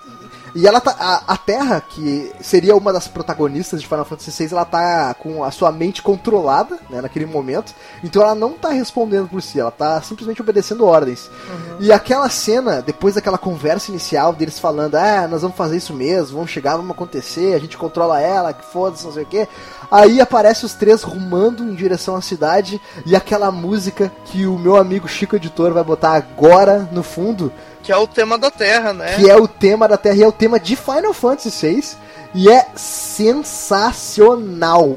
e ela tá. A, a, Terra, que seria uma das protagonistas de Final Fantasy VI, ela tá com a sua mente controlada, né, naquele momento. Então ela não tá respondendo por si, ela tá simplesmente obedecendo ordens. Uhum. E aquela cena, depois daquela conversa inicial deles falando, ah, nós vamos fazer isso mesmo, vamos chegar, vamos acontecer, a gente controla ela, que foda-se, não sei o quê. Aí aparece os três rumando em direção à cidade e aquela música que o meu amigo Chico Editor vai botar agora no fundo que é o tema da Terra, né? Que é o tema da Terra e é o tema de Final Fantasy VI. E é sensacional.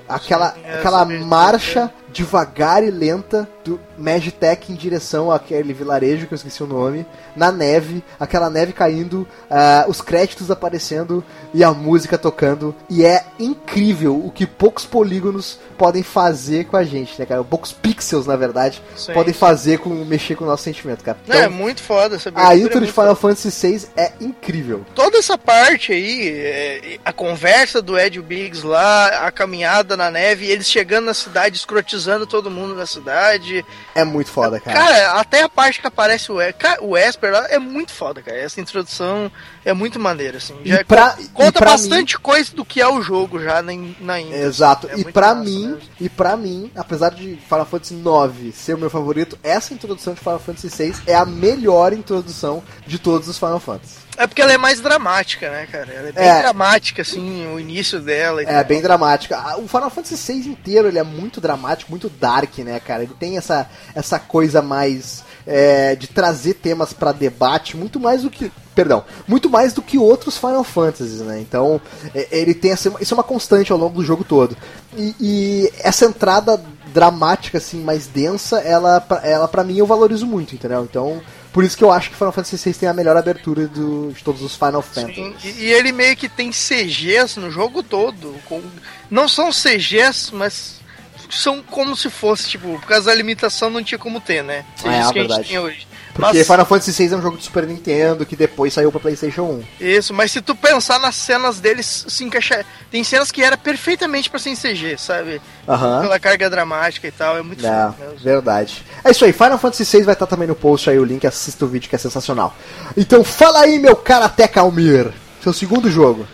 Aquela, Sim, aquela marcha devagar e lenta do Magitech em direção àquele vilarejo que eu esqueci o nome, na neve, aquela neve caindo, uh, os créditos aparecendo e a música tocando. E é incrível o que poucos polígonos podem fazer com a gente, né, cara? Poucos pixels, na verdade, sim, podem fazer com mexer com o nosso sentimento, cara. Então, é muito foda essa A intro é de Final foda. Fantasy VI é incrível. Toda essa parte aí, é, a conversa do Ed Biggs lá, a caminhada na neve, eles chegando na cidade escrotizando cruzando todo mundo na cidade. É muito foda, cara. Cara, até a parte que aparece o, o Esper lá é muito foda, cara. Essa introdução é muito maneira, assim. Já pra, conta bastante mim... coisa do que é o jogo já na, na Índia. Exato. É e pra massa, mim, né? e para mim, apesar de Final Fantasy IX ser o meu favorito, essa introdução de Final Fantasy VI é a melhor introdução de todos os Final Fantasy. É porque ela é mais dramática, né, cara? Ela é bem é. dramática, assim, o início dela. é, bem dramática. Ah, o Final Fantasy VI inteiro, ele é muito dramático, muito dark, né, cara? Ele tem essa, essa coisa mais... É, de trazer temas para debate, muito mais do que perdão, muito mais do que outros Final Fantasies, né? Então, é, ele tem essa, isso é uma constante ao longo do jogo todo. E, e essa entrada dramática, assim, mais densa, ela, ela para mim eu valorizo muito, entendeu? Então, por isso que eu acho que Final Fantasy VI tem a melhor abertura do, de todos os Final Fantasy. E, e, ele meio que tem CGs no jogo todo. Com, não são CGs, mas são como se fosse, tipo, por causa da limitação não tinha como ter, né? CGs é, é que a gente tem hoje. Porque mas... Final Fantasy VI é um jogo de Super Nintendo que depois saiu pra PlayStation 1. Isso, mas se tu pensar nas cenas deles se encaixar. Tem cenas que era perfeitamente pra ser em CG, sabe? Uhum. Pela carga dramática e tal, é muito é, Verdade. É isso aí, Final Fantasy VI vai estar também no post aí o link, assista o vídeo que é sensacional. Então fala aí, meu Karate Calmir, seu segundo jogo.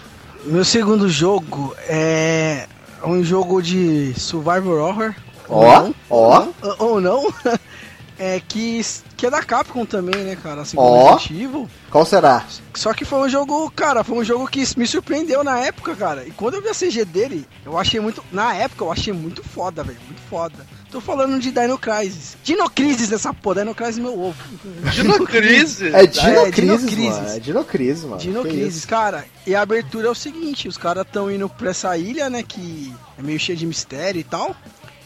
Meu segundo jogo é um jogo de Survivor Horror. Ó, ó. Ou não. <laughs> É que, que é da Capcom também, né, cara? Assim como oh, Evil. Qual será? Só que foi um jogo, cara, foi um jogo que me surpreendeu na época, cara. E quando eu vi a CG dele, eu achei muito. Na época eu achei muito foda, velho. Muito foda. Tô falando de Dino Crisis. Dino Crisis nessa porra, Dino Crisis meu ovo. <laughs> Dino Crisis? É Dino é, Crisis. Mano. É Dino Crisis, mano. Dino Crisis, cara. E a abertura é o seguinte, os caras tão indo pra essa ilha, né, que é meio cheia de mistério e tal.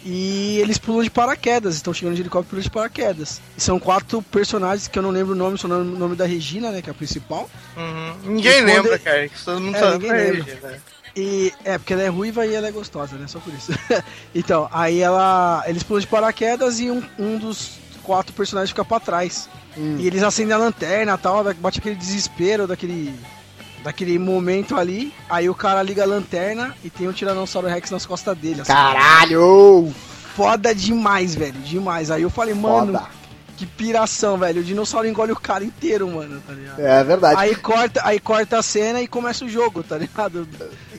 E eles pulam de paraquedas, estão chegando de helicóptero pulam de paraquedas. E são quatro personagens que eu não lembro o nome, só o nome da Regina, né? Que é a principal. Uhum. Ninguém lembra, ele... cara. Todo mundo é, sabe ninguém lembra. Regina. E, é, porque ela é ruiva e ela é gostosa, né? Só por isso. <laughs> então, aí ela. Eles pulam de paraquedas e um, um dos quatro personagens fica pra trás. Hum. E eles acendem a lanterna e tal, bate aquele desespero daquele daquele momento ali, aí o cara liga a lanterna e tem um Tiranossauro Rex nas costas dele. Assim. Caralho! Foda demais, velho, demais. Aí eu falei, mano, Foda. que piração, velho. O dinossauro engole o cara inteiro, mano, tá ligado? É verdade. Aí corta, aí corta a cena e começa o jogo, tá ligado?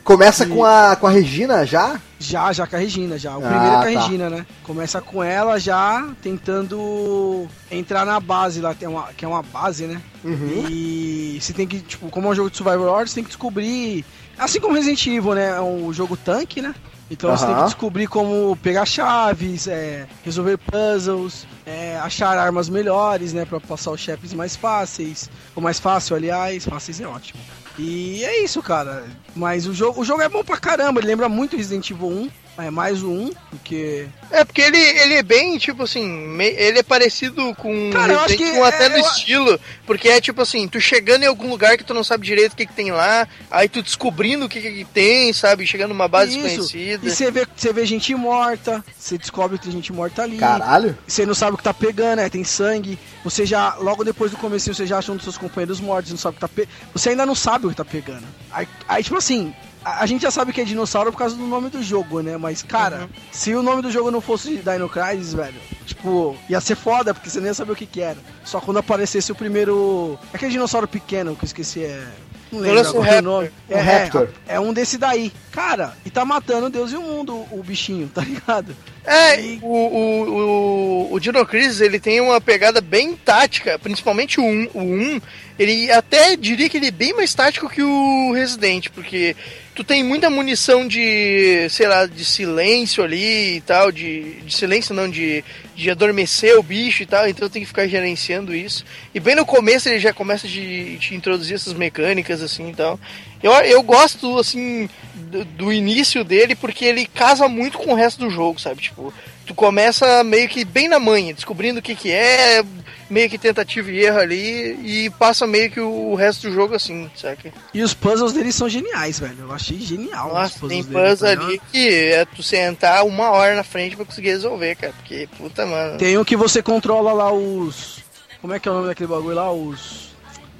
Começa e... com, a, com a Regina já? Já, já com a Regina, já. O ah, primeiro é com a tá. Regina, né? Começa com ela já tentando entrar na base lá, que é uma, que é uma base, né? Uhum. E você tem que, tipo, como é um jogo de Survivor Horror, você tem que descobrir. Assim como Resident Evil, né? É um jogo tanque, né? Então uhum. você tem que descobrir como pegar chaves, é, resolver puzzles, é, achar armas melhores, né? Pra passar os chefes mais fáceis. Ou mais fácil, aliás. Fáceis é ótimo. E é isso, cara. Mas o jogo, o jogo é bom pra caramba, ele lembra muito Resident Evil 1. É mais 1, porque. É, porque ele, ele é bem, tipo assim, me, ele é parecido com Cara, eu acho que até é, no eu... estilo. Porque é tipo assim, tu chegando em algum lugar que tu não sabe direito o que, que tem lá, aí tu descobrindo o que, que tem, sabe? Chegando numa base Isso. desconhecida. E você vê, você vê gente morta, você descobre que tem gente morta ali. Caralho. Você não sabe o que tá pegando, é, tem sangue. Você já, logo depois do começo, você já acha um dos seus companheiros mortos, não sabe o que tá pegando. Você ainda não sabe o que tá pegando. Aí, aí tipo assim, a, gente já sabe que é dinossauro por causa do nome do jogo, né? Mas, cara, uhum. se o nome do jogo não fosse Dino Crisis, velho, tipo, ia ser foda, porque você nem ia saber o que que era. Só quando aparecesse o primeiro. Aquele dinossauro pequeno que eu esqueci é. Não lembro agora o nome. É, é, é, um desse daí. Cara, e tá matando Deus e o mundo, o, o bichinho, <laughs> tá ligado? É, e... o, o, o, o Dino Crisis, ele tem uma pegada bem tática, principalmente o 1. O 1, ele até diria que ele é bem mais tático que o Resident, porque tu tem muita munição de, sei lá, de silêncio ali e tal, de, de silêncio não, de, de adormecer o bicho e tal, então tem que ficar gerenciando isso. E bem no começo ele já começa a te introduzir essas mecânicas assim e tal. Eu, eu gosto, assim, do, do, início dele porque ele casa muito com o resto do jogo, sabe? Tipo, tu começa meio que bem na manha, descobrindo o que que é, meio que tentativa e erro ali, e passa meio que o resto do jogo assim, sabe? E os puzzles dele são geniais, velho. Eu achei genial. Nossa, tem puzzles dele, tá ali que é tu sentar uma hora na frente pra conseguir resolver, cara. Porque, puta, mano. Tem um que você controla lá os. Como é que é o nome daquele bagulho lá? Os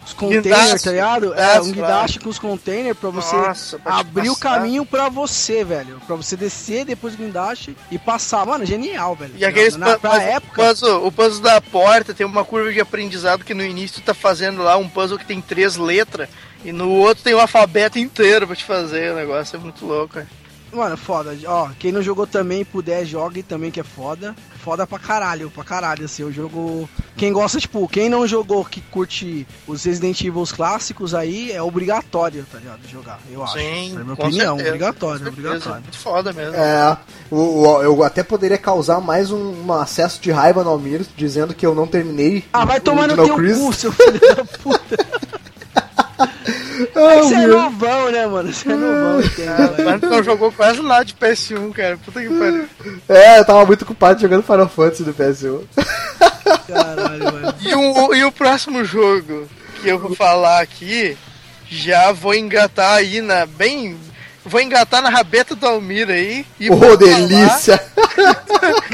os containers, tá ligado? É, um guindaste com os containers pra você Nossa, pra abrir o caminho pra você, velho. Pra você descer depois do guindaste e passar. Mano, genial, velho. E aqueles Na, pu- pra época. puzzle- o puzzle da porta tem uma curva de aprendizado que no início tu tá fazendo lá um puzzle que tem três letras e no outro tem o alfabeto inteiro pra te fazer. O negócio é muito louco. cara. Mano, foda. Ó, quem não jogou também puder, jogue também, que é foda. Foda pra caralho, pra caralho, assim. O jogo. Quem gosta, tipo, quem não jogou, que curte os Resident Evil clássicos aí, é obrigatório, tá ligado? Jogar, eu acho. Sim, é a minha com opinião, certeza, obrigatório, obrigatório. Muito foda mesmo. É, o, o- eu até poderia causar mais um, um acesso de raiva no Almir, dizendo que eu não terminei. Ah, vai o tomar no teu Crisis. cu, seu filho da puta. <laughs> Ah, Você é novão, né, mano? Você é novão, entendeu? Mas não jogou quase nada de PS1, cara. Puta que pariu. É, eu tava muito ocupado jogando Final Fantasy do PS1. Caralho, mano. E o, e o próximo jogo que eu vou falar aqui, já vou engatar aí na. Bem. Vou engatar na rabeta do Almir aí. E falar- delícia! <laughs>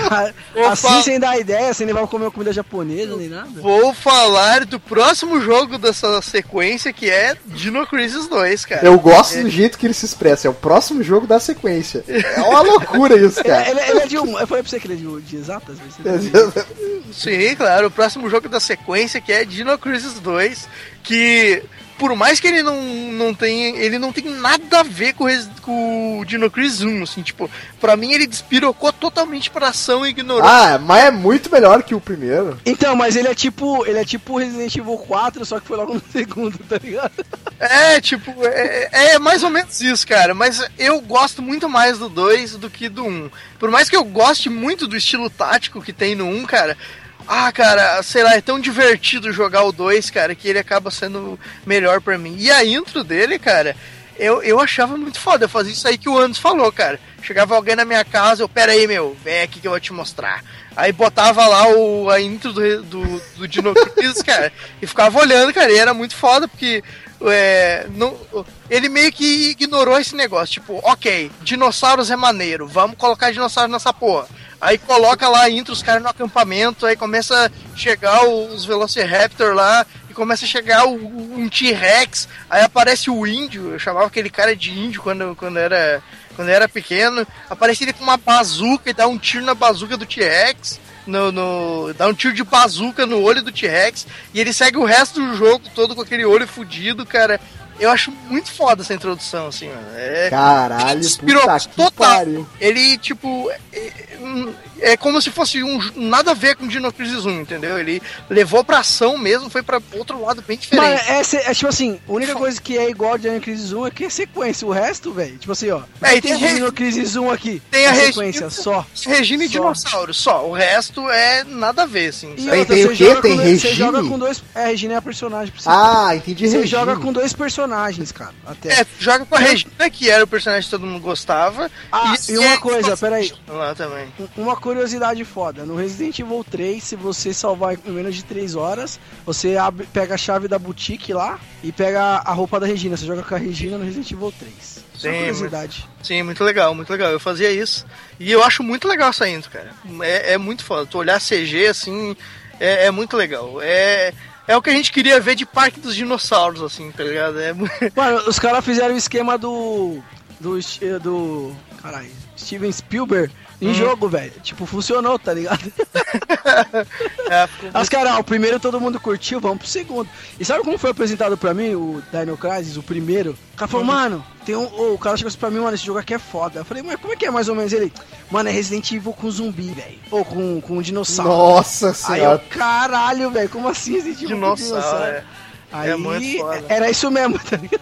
Cara, assim sem dar ideia, sem levar comer comida japonesa nem nada. Vou falar do próximo jogo dessa sequência que é Dino Crisis 2, cara. Eu gosto do jeito que ele se expressa. É o próximo jogo da sequência. É uma <laughs> loucura isso, Ele, cara. ele- ele é de um. Eu falei pra você que ele é de, de exatas? Você- Sim, claro, o próximo jogo da sequência que é Dino Crisis 2, que por mais que ele não, não tenha, ele não tem nada a ver com, Res- com o Dino Crisis 1, assim, tipo, pra mim ele despirocou totalmente pra ação e ignorou. Ah, mas é muito melhor que o primeiro. Então, mas ele é tipo. Ele é tipo Resident Evil 4, só que foi logo no segundo, tá ligado? É, tipo, é, é mais ou menos isso, cara. Mas eu gosto muito mais do 2 do que do 1. Por mais que eu goste muito do estilo tático que tem no 1, cara. Ah, cara, sei lá, é tão divertido jogar o 2, cara, que ele acaba sendo melhor pra mim. E a intro dele, cara, eu, eu achava muito foda. Eu fazia isso aí que o Anderson falou, cara. Chegava alguém na minha casa, eu, pera aí, meu, vem aqui que eu vou te mostrar. Aí botava lá o, a intro do, do, do Dino <laughs> Crisis, cara, e ficava olhando, cara, e era muito foda, porque é, não, ele meio que ignorou esse negócio, tipo, ok, dinossauros é maneiro, vamos colocar dinossauros nessa porra. Aí coloca lá a intro, os caras no acampamento, aí começa a chegar os Velociraptor lá, e começa a chegar o- um T-Rex, aí aparece o índio, eu chamava aquele cara de índio quando, quando era quando era pequeno, aparece ele com uma bazuca e dá um tiro na bazuca do T-Rex. No, no- dá um tiro de bazuca no olho do T-Rex e ele segue o resto do jogo todo com aquele olho fudido, cara. Eu acho muito foda essa introdução, assim, mano. É, Caralho, Inspirou puta total. ele, tipo, é, é como se fosse um nada a ver com Dino Crisis 1, entendeu? Ele levou pra ação mesmo, foi pra outro lado bem diferente. é, se- é tipo assim, a única coisa que é igual de Dino Crisis 1 é que é sequência. O resto, velho, tipo assim, ó. É, e tem tem a Dino Crisis 1 aqui. tem a é sequência só. Regina e Só. dinossauro, só. O resto é nada a ver, assim. E outra, tem o você quê? joga Tem com dois- Você joga com dois. É, a Regina é a personagem. Ah, entendi Você Regina. joga com dois personagens, cara. Até. É, tu joga com a Regina, que era o personagem que todo mundo gostava. Ah, e uma é- coisa, peraí. Lá também. Uma curiosidade foda, no Resident Evil 3, se você salvar em menos de 3 horas, você abre, pega a chave da boutique lá e pega a roupa da Regina. Você joga com a Regina no Resident Evil 3. Só Sim, curiosidade. Sim, muito legal, muito legal. Eu fazia isso. E eu acho muito legal essa intro, cara. É, é muito foda. Tu olhar CG assim, é, é muito legal. É. É o que a gente queria ver de Parque dos Dinossauros, assim, tá ligado? É <laughs> Mano, os caras fizeram o esquema do. Do. do caralho, Steven Spielberg em Uhum. jogo, velho. Tipo, funcionou, tá ligado? <laughs> é, ficou Aí caras, ah, o primeiro todo mundo curtiu, vamos pro segundo. E sabe como foi apresentado pra mim o Dino Crisis, o primeiro? O cara falou, mano, tem um. ô, o cara chegou assim pra mim, mano, esse jogo aqui é foda. Eu falei, mas como é que é mais ou menos ele? Mano, é Resident Evil com zumbi, velho. Ou com, com um dinossauro. Nossa Aí eu, senhora. caralho, velho, como assim Resident Evil com dinossauro, é. Aí É muito foda. era isso mesmo, tá ligado?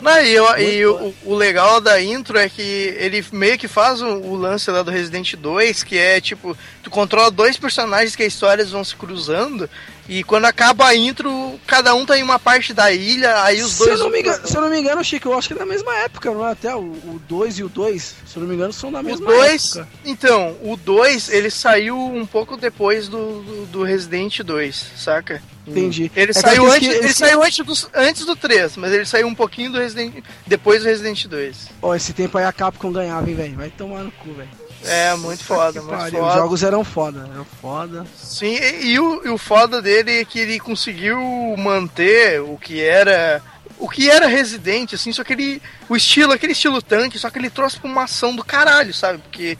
Não, e, eu- e o, o legal da intro é que ele meio que faz o, o lance lá do Resident 2, que é tipo, tu controla dois personagens que as histórias vão se cruzando, e quando acaba a intro, cada um tá em uma parte da ilha, aí os se, dois. eu não me engano, se eu não me engano, Chico, eu acho que é da mesma época, não é? Até o 2 e o 2, se eu não me engano, são da O mesma 2, época. então, o 2 ele saiu um pouco depois do, do, do Resident 2, saca? Entendi. Ele É saiu antes, que- ele que- saiu antes do, antes do 3, mas ele saiu um pouquinho do Resident depois do Resident 2. Ó, esse tempo aí a Capcom ganhava, hein, velho? Vai tomar no cu, velho. É, muito foda, muito pariu, foda. Os jogos eram foda, eram foda. Sim, e, e o, e o foda dele é que ele conseguiu manter o que era. O que era Resident, assim, só que ele. O estilo, aquele estilo tanque, só que ele trouxe pra uma ação do caralho, sabe? Porque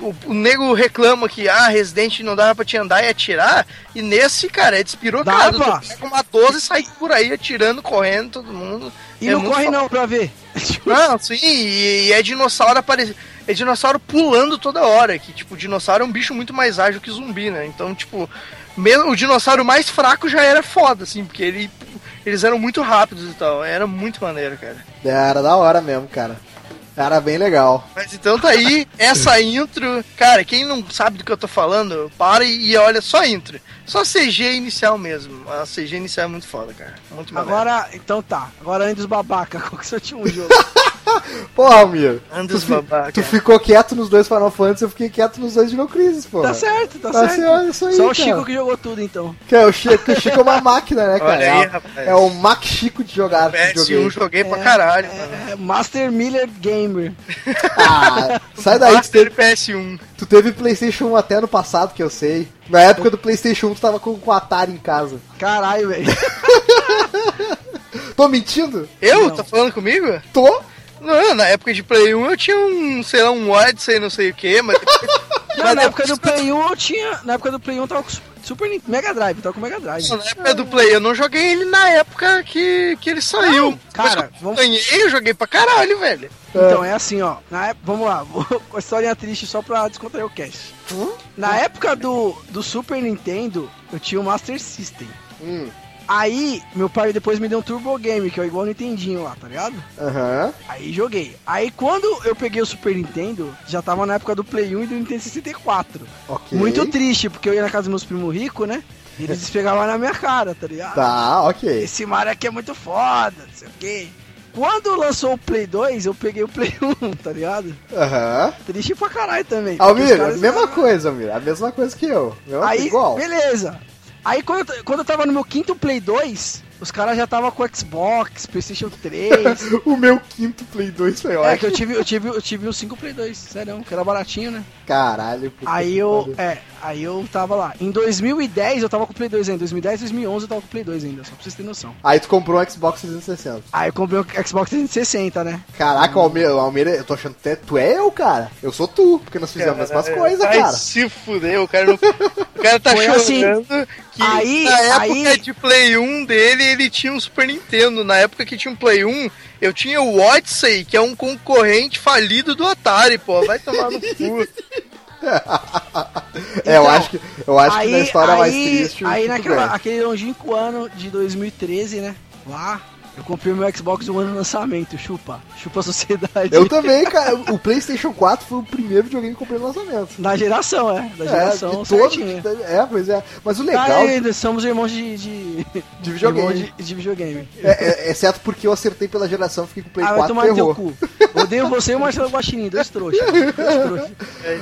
o, o nego reclama que, ah, Resident não dava pra te andar e atirar. E nesse, cara, é despirocado. Tu pega uma 12 e sai por aí atirando, correndo, todo mundo. E É não corre não pra ver. Não, sim, e, e é dinossauro aparecendo. É dinossauro pulando toda hora. Que, tipo, dinossauro é um bicho muito mais ágil que zumbi, né? Então, tipo, mesmo o dinossauro mais fraco já era foda, assim, porque ele, eles eram muito rápidos e tal. Era muito maneiro, cara. Era da hora mesmo, cara. Era bem legal. Mas então tá aí, essa intro. Cara, quem não sabe do que eu tô falando, para e, olha só a intro. Só CG inicial mesmo. A CG inicial é muito foda, cara. Muito maneiro. Agora, então tá. Agora antes babaca, <laughs> qual que é o seu último jogo? <laughs> <laughs> Porra, Almir. Tu, babaca. tu ficou quieto nos dois Final Fantasy, eu fiquei quieto nos dois Dino Crisis, pô. tá certo, tá, Tá certo. isso aí, Só o cara. Chico que jogou tudo, então. Que é, o Chico, o Chico é uma máquina, né, <laughs> cara? Olha aí, é, rapaz. é o Mac Chico de jogar PS1 videogame. joguei pra caralho, mano. É, Master Miller Gamer. Ah, sai daí, tu Master teve, PS1. tu teve Playstation 1 até no passado, que eu sei. Na época do Playstation 1, tu tava com, com Atari em casa. Caralho, velho. <laughs> Tô mentindo? Eu? Não. Tá falando comigo? Tô? Não, na época de Play 1 eu tinha um, sei lá, um Odyssey, não sei o que, mas. <laughs> Não, na época do Play 1 eu tinha. Na época do Play 1 eu tava com Super Nintendo. Mega Drive, tava com Mega Drive. Na época do Play, eu não joguei ele na época que, que ele saiu. Não, cara, eu vamos- ganhei, eu joguei pra caralho, velho. Então é assim, ó. Na época, vamos lá, <laughs> vou- com a historinha triste só pra descontrair o cast. Na época do, do Super Nintendo, eu tinha o Master System. Hum, Aí, meu pai depois me deu um Turbo Game, que é igual o Nintendinho lá, tá ligado? aham. Aí joguei. Aí quando eu peguei o Super Nintendo, já tava na época do Play 1 e do Nintendo 64. Ok. Muito triste, porque eu ia na casa dos meus primos ricos, né? E eles <laughs> esfregavam na minha cara, tá ligado? Tá, ok. Esse Mario aqui é muito foda, não sei o quê. Quando lançou o Play 2, eu peguei o Play 1, <laughs> tá ligado? Aham. Triste pra caralho também. Almir, mesma ficaram- coisa, Almir. A mesma coisa que eu. Mesma Aí, igual. beleza. Aí quando eu, quando eu tava no meu quinto Play 2, os caras já tava com Xbox, Playstation 3. <laughs> O meu quinto Play 2 foi é ótimo. que eu tive, eu tive, eu tive um 5 Play 2, sério, que era baratinho, né? Caralho. Aí eu, é, aí eu tava lá. Em 2010 eu tava com o Play 2 ainda. Em 2010, 2011 eu tava com o Play 2 ainda, só pra vocês terem noção. Aí tu comprou um Xbox 360. Aí eu comprei o Xbox 360, né? Caraca, Almir, Almir, eu tô achando que tu é- é eu, cara. Eu sou tu, porque nós fizemos as mesmas coisas, Ai, cara. se fuder, o cara não. O cara tá Foi assim. que Aí- na época aí- de Play 1 dele, ele tinha um Super Nintendo. Na época que tinha um Play 1, eu tinha o Odyssey, que é um concorrente falido do Atari, pô. Vai tomar no cu. <laughs> <laughs> é, eu Então, acho que, eu acho que na história mais triste. Aí tudo naquela, bem. aquele longínquo ano de 2013, né? Lá, eu comprei o meu Xbox no ano do lançamento, chupa. Chupa a sociedade. Eu também, cara. O PlayStation 4 foi o primeiro videogame que eu comprei no lançamento. Da geração, é. Da É, geração, de todos. certinho. É, pois é. Mas o legal Ah, ainda somos irmãos de, de, de videogame. de, de videogame. É, é- exceto porque eu acertei pela geração, fiquei com o Play ah, vai 4 tomar no teu cu. Odeio você e o Marcelo Guaxinim, dois trouxas. Dois trouxas.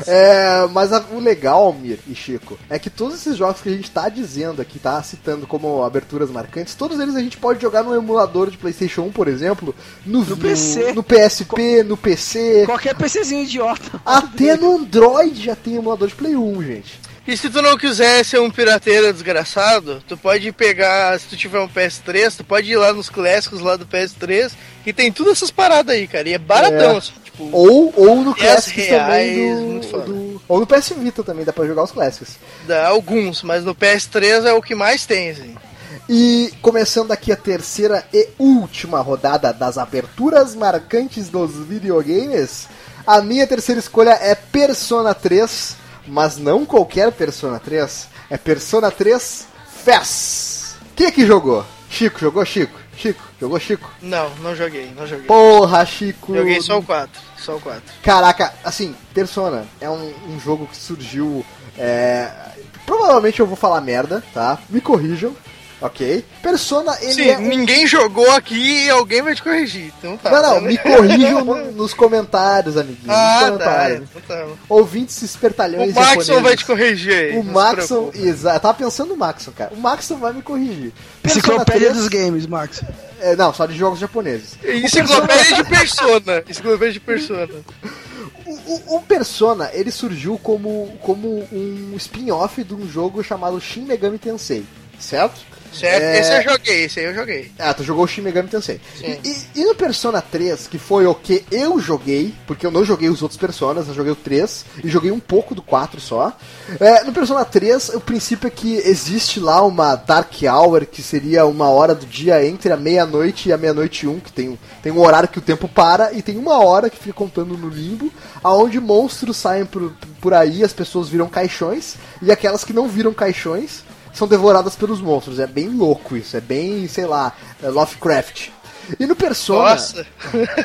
É, mas a- o legal, Almir e Chico, é que todos esses jogos que a gente tá dizendo aqui, tá citando como aberturas marcantes, todos eles a gente pode jogar no emulador de PlayStation 1, por exemplo, no, No PC. no PSP, no PC, Qualquer PCzinho idiota. até no Android já tem emulador de Play 1, gente. E se tu não quiser ser um pirateiro desgraçado, tu pode pegar, se tu tiver um PS3, tu pode ir lá nos clássicos lá do PS3, que tem todas essas paradas aí, cara. E é baratão, É. assim, tipo. Ou, ou no 10 Classics também do, do- Ou no PS Vita também, dá pra jogar os Classics. Dá alguns, mas no PS3 é o que mais tem, assim. E começando aqui a terceira e última rodada das aberturas marcantes dos videogames, a minha terceira escolha é Persona 3, mas não qualquer Persona 3, é Persona 3 FES. Quem é que jogou? Chico, jogou Chico? Chico, jogou Chico? Não, não joguei, não joguei. Porra, Chico! Joguei só o 4, só o 4. Caraca, assim, Persona é um, um jogo que surgiu. É... Provavelmente eu vou falar merda, tá? Me corrijam, ok? Persona, ele Sim, é. um- ninguém jogou aqui e alguém vai te corrigir. Então tá. Não, não, tá, me corrijam no- <laughs> nos comentários, amiguinho. nos Ah, tá. comentários. Então tá. Ouvintes O espertalhões Maxon japoneses. vai te corrigir aí. O Maxon, exato. Eu tava pensando no Maxon, cara. O Maxon vai me corrigir. Enciclopédia 3 dos games, Max. é, não, só de jogos japoneses. Enciclopédia de <laughs> Persona. Enciclopédia de Persona. O, o, o Persona, ele surgiu como, como um spin-off de um jogo chamado Shin Megami Tensei, certo? Certo, é... esse eu joguei, esse aí eu joguei. Ah, tu jogou o Shin Megami Tensei. E, e, no Persona 3, que foi o que eu joguei, porque eu não joguei os outros Personas, eu joguei o 3 e joguei um pouco do 4 só. É, no Persona 3, o princípio é que existe lá uma Dark Hour, que seria uma hora do dia entre a meia-noite e a meia-noite 1, que tem, tem um horário que o tempo para, e tem uma hora que fica contando no limbo, aonde monstros saem por, por aí, as pessoas viram caixões, e aquelas que não viram caixões são devoradas pelos monstros. É bem louco isso, é bem, sei lá, Lovecraft. E no Persona, Nossa.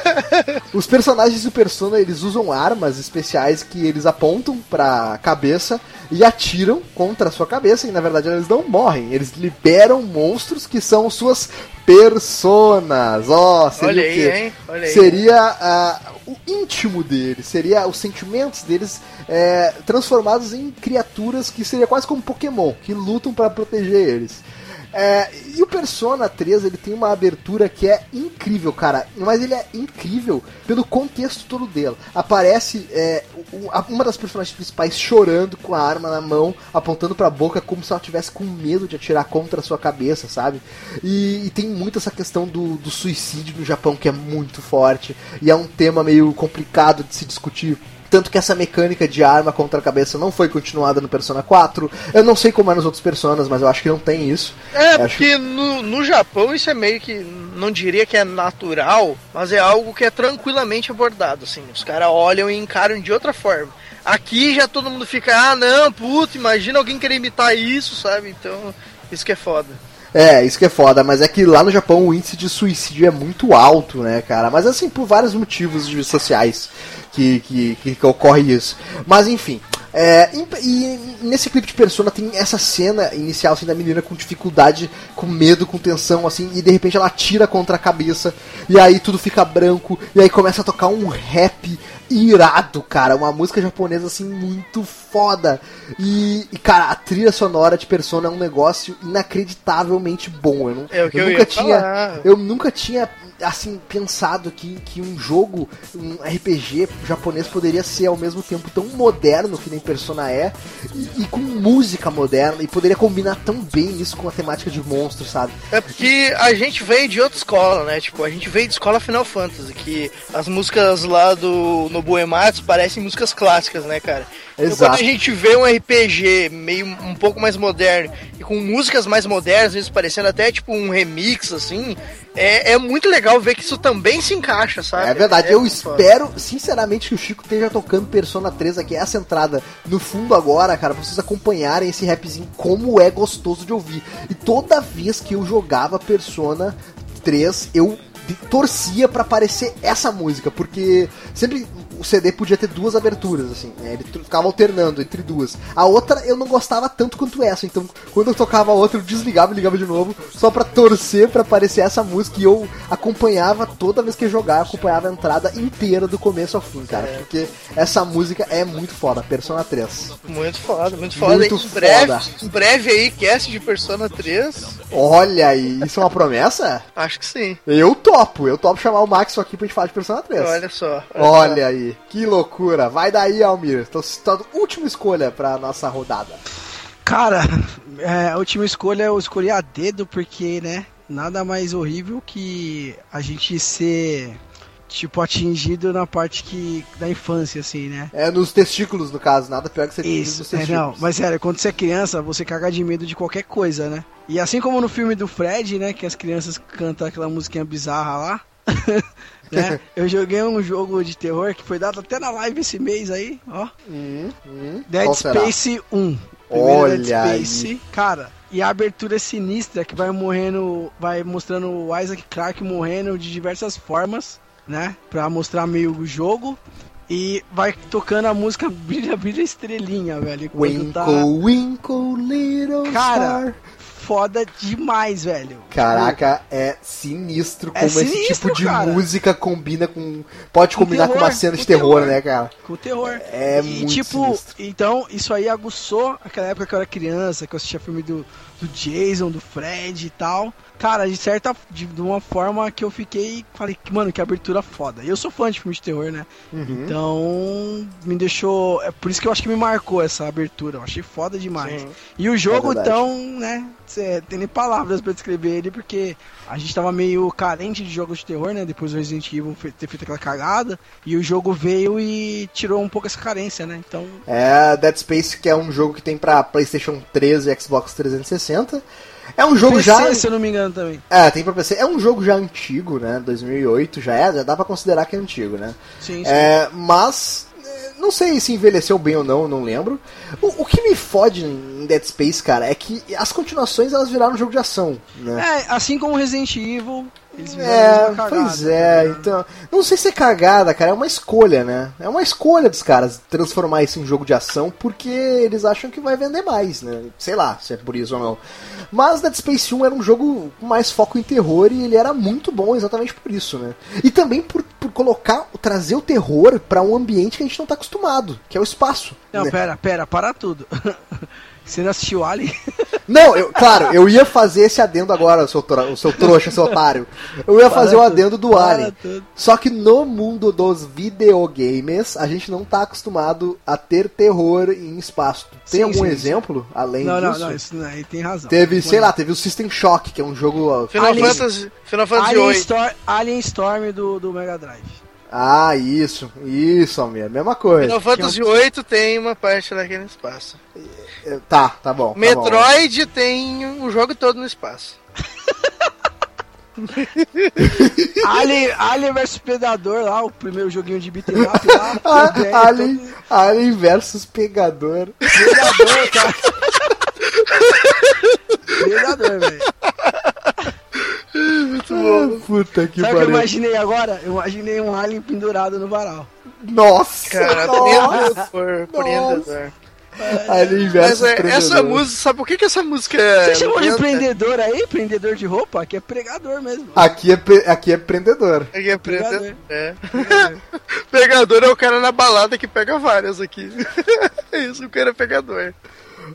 <laughs> os personagens do Persona eles usam armas especiais que eles apontam pra cabeça e atiram contra a sua cabeça. E na verdade eles não morrem, eles liberam monstros que são suas personas. Ó, oh, seria Olha o quê? Aí, hein? Olha aí. Seria uh, o íntimo deles, seria os sentimentos deles é, transformados em criaturas que seria quase como Pokémon, que lutam para proteger eles. É, e o Persona 3 ele tem uma abertura que é incrível, cara. Mas ele é incrível pelo contexto todo dele. Aparece é, uma das personagens principais chorando com a arma na mão, apontando pra boca como se ela tivesse com medo de atirar contra a sua cabeça, sabe? E, e tem muito essa questão do, do suicídio no Japão que é muito forte. E é um tema meio complicado de se discutir tanto que essa mecânica de arma contra a cabeça não foi continuada no Persona 4. Eu não sei como é nos outros Personas, mas eu acho que não tem isso. É, porque no, no Japão isso é meio que. Não diria que é natural, mas é algo que é tranquilamente abordado. Assim, os caras olham e encaram de outra forma. Aqui já todo mundo fica, ah não, puta, imagina alguém querer imitar isso, sabe? Então, isso que é foda. É, isso que é foda, mas é que lá no Japão o índice de suicídio é muito alto, né, cara? Mas assim, por vários motivos sociais que, que, que, ocorre isso. Mas enfim, é, e, e, nesse clipe de Persona tem essa cena inicial assim, da menina com dificuldade, com medo, com tensão, assim, e de repente ela tira contra a cabeça, e aí tudo fica branco, e aí começa a tocar um rap irado, cara. Uma música japonesa assim muito foda. E, e, cara, a trilha sonora de Persona é um negócio inacreditavelmente bom. Eu, não, é eu, eu nunca tinha. Falar. Eu nunca tinha assim, pensado que, que um jogo, um RPG japonês poderia ser ao mesmo tempo tão moderno que nem Persona é, e, e, com música moderna, e poderia combinar tão bem isso com a temática de monstros, sabe? É porque a gente veio de outra escola, né? Tipo, a gente veio de escola Final Fantasy, que as músicas lá do Nobuo Ematsu parecem músicas clássicas, né, cara? Então, Exato. quando a gente vê um RPG meio um pouco mais moderno e com músicas mais modernas, às vezes parecendo até tipo um remix, assim, é, é muito legal ver que isso também se encaixa, sabe? É verdade, é eu espero, foda. sinceramente, que o Chico esteja tocando Persona 3 aqui, essa entrada no fundo agora, cara, pra vocês acompanharem esse rapzinho, como é gostoso de ouvir. E toda vez que eu jogava Persona 3, eu torcia para aparecer essa música, porque sempre o CD podia ter duas aberturas, assim, né? Ele ficava alternando entre duas. A outra eu não gostava tanto quanto essa, então quando eu tocava a outra eu desligava e ligava de novo, só pra torcer para aparecer essa música e eu acompanhava toda vez que eu jogava, acompanhava a entrada inteira do começo ao fim, cara, é. porque essa música é muito foda, Persona 3. Muito foda, muito foda. Muito em breve, foda. Em breve aí, cast de Persona 3. Olha aí, isso é uma promessa? Acho que sim. Eu topo, eu topo chamar o Max aqui pra gente falar de Persona 3. Olha só. Olha, olha aí que loucura. Vai daí, Almir. Tô citando última escolha pra nossa rodada. Cara, é, a última escolha eu escolhi a dedo porque, né, nada mais horrível que a gente ser tipo atingido na parte que da infância assim, né? É nos testículos no caso, nada pior que ser Isso, nos testículos. É, não, mas sério, quando você é criança, você caga de medo de qualquer coisa, né? E assim como no filme do Fred, né, que as crianças cantam aquela musiquinha bizarra lá, <laughs> né? Eu joguei um jogo de terror que foi dado até na live esse mês aí, ó. Hum, hum. Dead Space 1. Olha Dead Space. Aí. Cara, e a abertura é sinistra que vai morrendo, vai mostrando o Isaac Clarke morrendo de diversas formas, né? Pra mostrar meio o jogo. E vai tocando a música Brilha, Brilha Estrelinha, velho. Winkle, tá... winkle, little Cara, star foda demais, velho. Caraca, é sinistro É como sinistro, esse tipo de cara. música combina com. Pode Com combinar com terror, uma cena com de terror, terror. né, cara? Com terror. É e muito tipo, sinistro. então isso aí aguçou aquela época que eu era criança, que eu assistia filme do, do Jason, do Fred e tal. Cara, de certa de, de uma forma que eu fiquei, falei, que mano, que abertura foda. E eu sou fã de filme de terror, né? Uhum. Então, me deixou, é por isso que eu acho que me marcou essa abertura. Eu achei foda demais. Sim. E o jogo, É então, né? Cê, tem nem palavras pra descrever ele, porque a gente tava meio carente de jogos de terror, né? Depois do Resident Evil ter feito aquela cagada. E o jogo veio e tirou um pouco essa carência, né? Então, É Dead Space, que é um jogo que tem pra PlayStation 3 e Xbox 360. É um jogo PC, já. se eu não me engano também. É, tem pra PC. É um jogo já antigo, né? 2008 já é, já dá pra considerar que é antigo, né? Sim, sim. É, mas é, não sei se envelheceu bem ou não, não lembro. O, o que me fode em Dead Space, cara, é que as continuações elas viraram um jogo de ação, né? É, assim como Resident Evil, É, cagada, pois é, tá ligado? então. Não sei se é cagada, cara, é uma escolha, né? É uma escolha dos caras transformar isso em jogo de ação porque eles acham que vai vender mais, né? Sei lá se é por isso ou não. Mas Dead Space 1 era um jogo com mais foco em terror e ele era muito bom exatamente por isso, né? E também por, por colocar, trazer o terror pra um ambiente que a gente não tá acostumado, que é o espaço. Não, né? pera, pera, para tudo. <laughs> Você não assistiu Alien? <laughs> Não, eu, claro, eu ia fazer esse adendo agora, o seu, tro- o seu trouxa, seu otário. Eu ia Para fazer o tudo, adendo do tudo. Só que no mundo dos videogames, a gente não tá acostumado a ter terror em espaço. Tem Sim, algum sim, exemplo além Não, não, disso? não, isso não, aí tem razão. Teve, sei lá, teve o System Shock, que é um jogo. Final Alien- Fantasy, Final Fantasy Alien, 8. Storm, Alien Storm do, do Mega Drive. Ah, isso, isso, Almir, mesma coisa. Final Fantasy 8 tem uma parte daquele espaço. É, Tá, tá bom. tá bom. Metroid tem o jogo todo no espaço. <laughs> Alien, Alien vs Predador lá, o primeiro joguinho de beat'em up lá. Alien, todo- Alien versus Pegador. Predador, cara. Predador, velho. <laughs> Ah, puta que Sabe o que eu pariu. imaginei agora? Eu imaginei um Alien pendurado no varal. Nossa, Cara, nossa. Prendedor. Alien Mas é, essa música, sabe por que, que essa música é. Você chamou de prendedor aí? Prendedor de roupa? Aqui é pregador mesmo. Aqui é, pre- aqui é prendedor. Aqui é Pegador. prendedor. É. <laughs> pegador é o cara na balada que pega várias aqui. <laughs> é isso, o cara é pegador.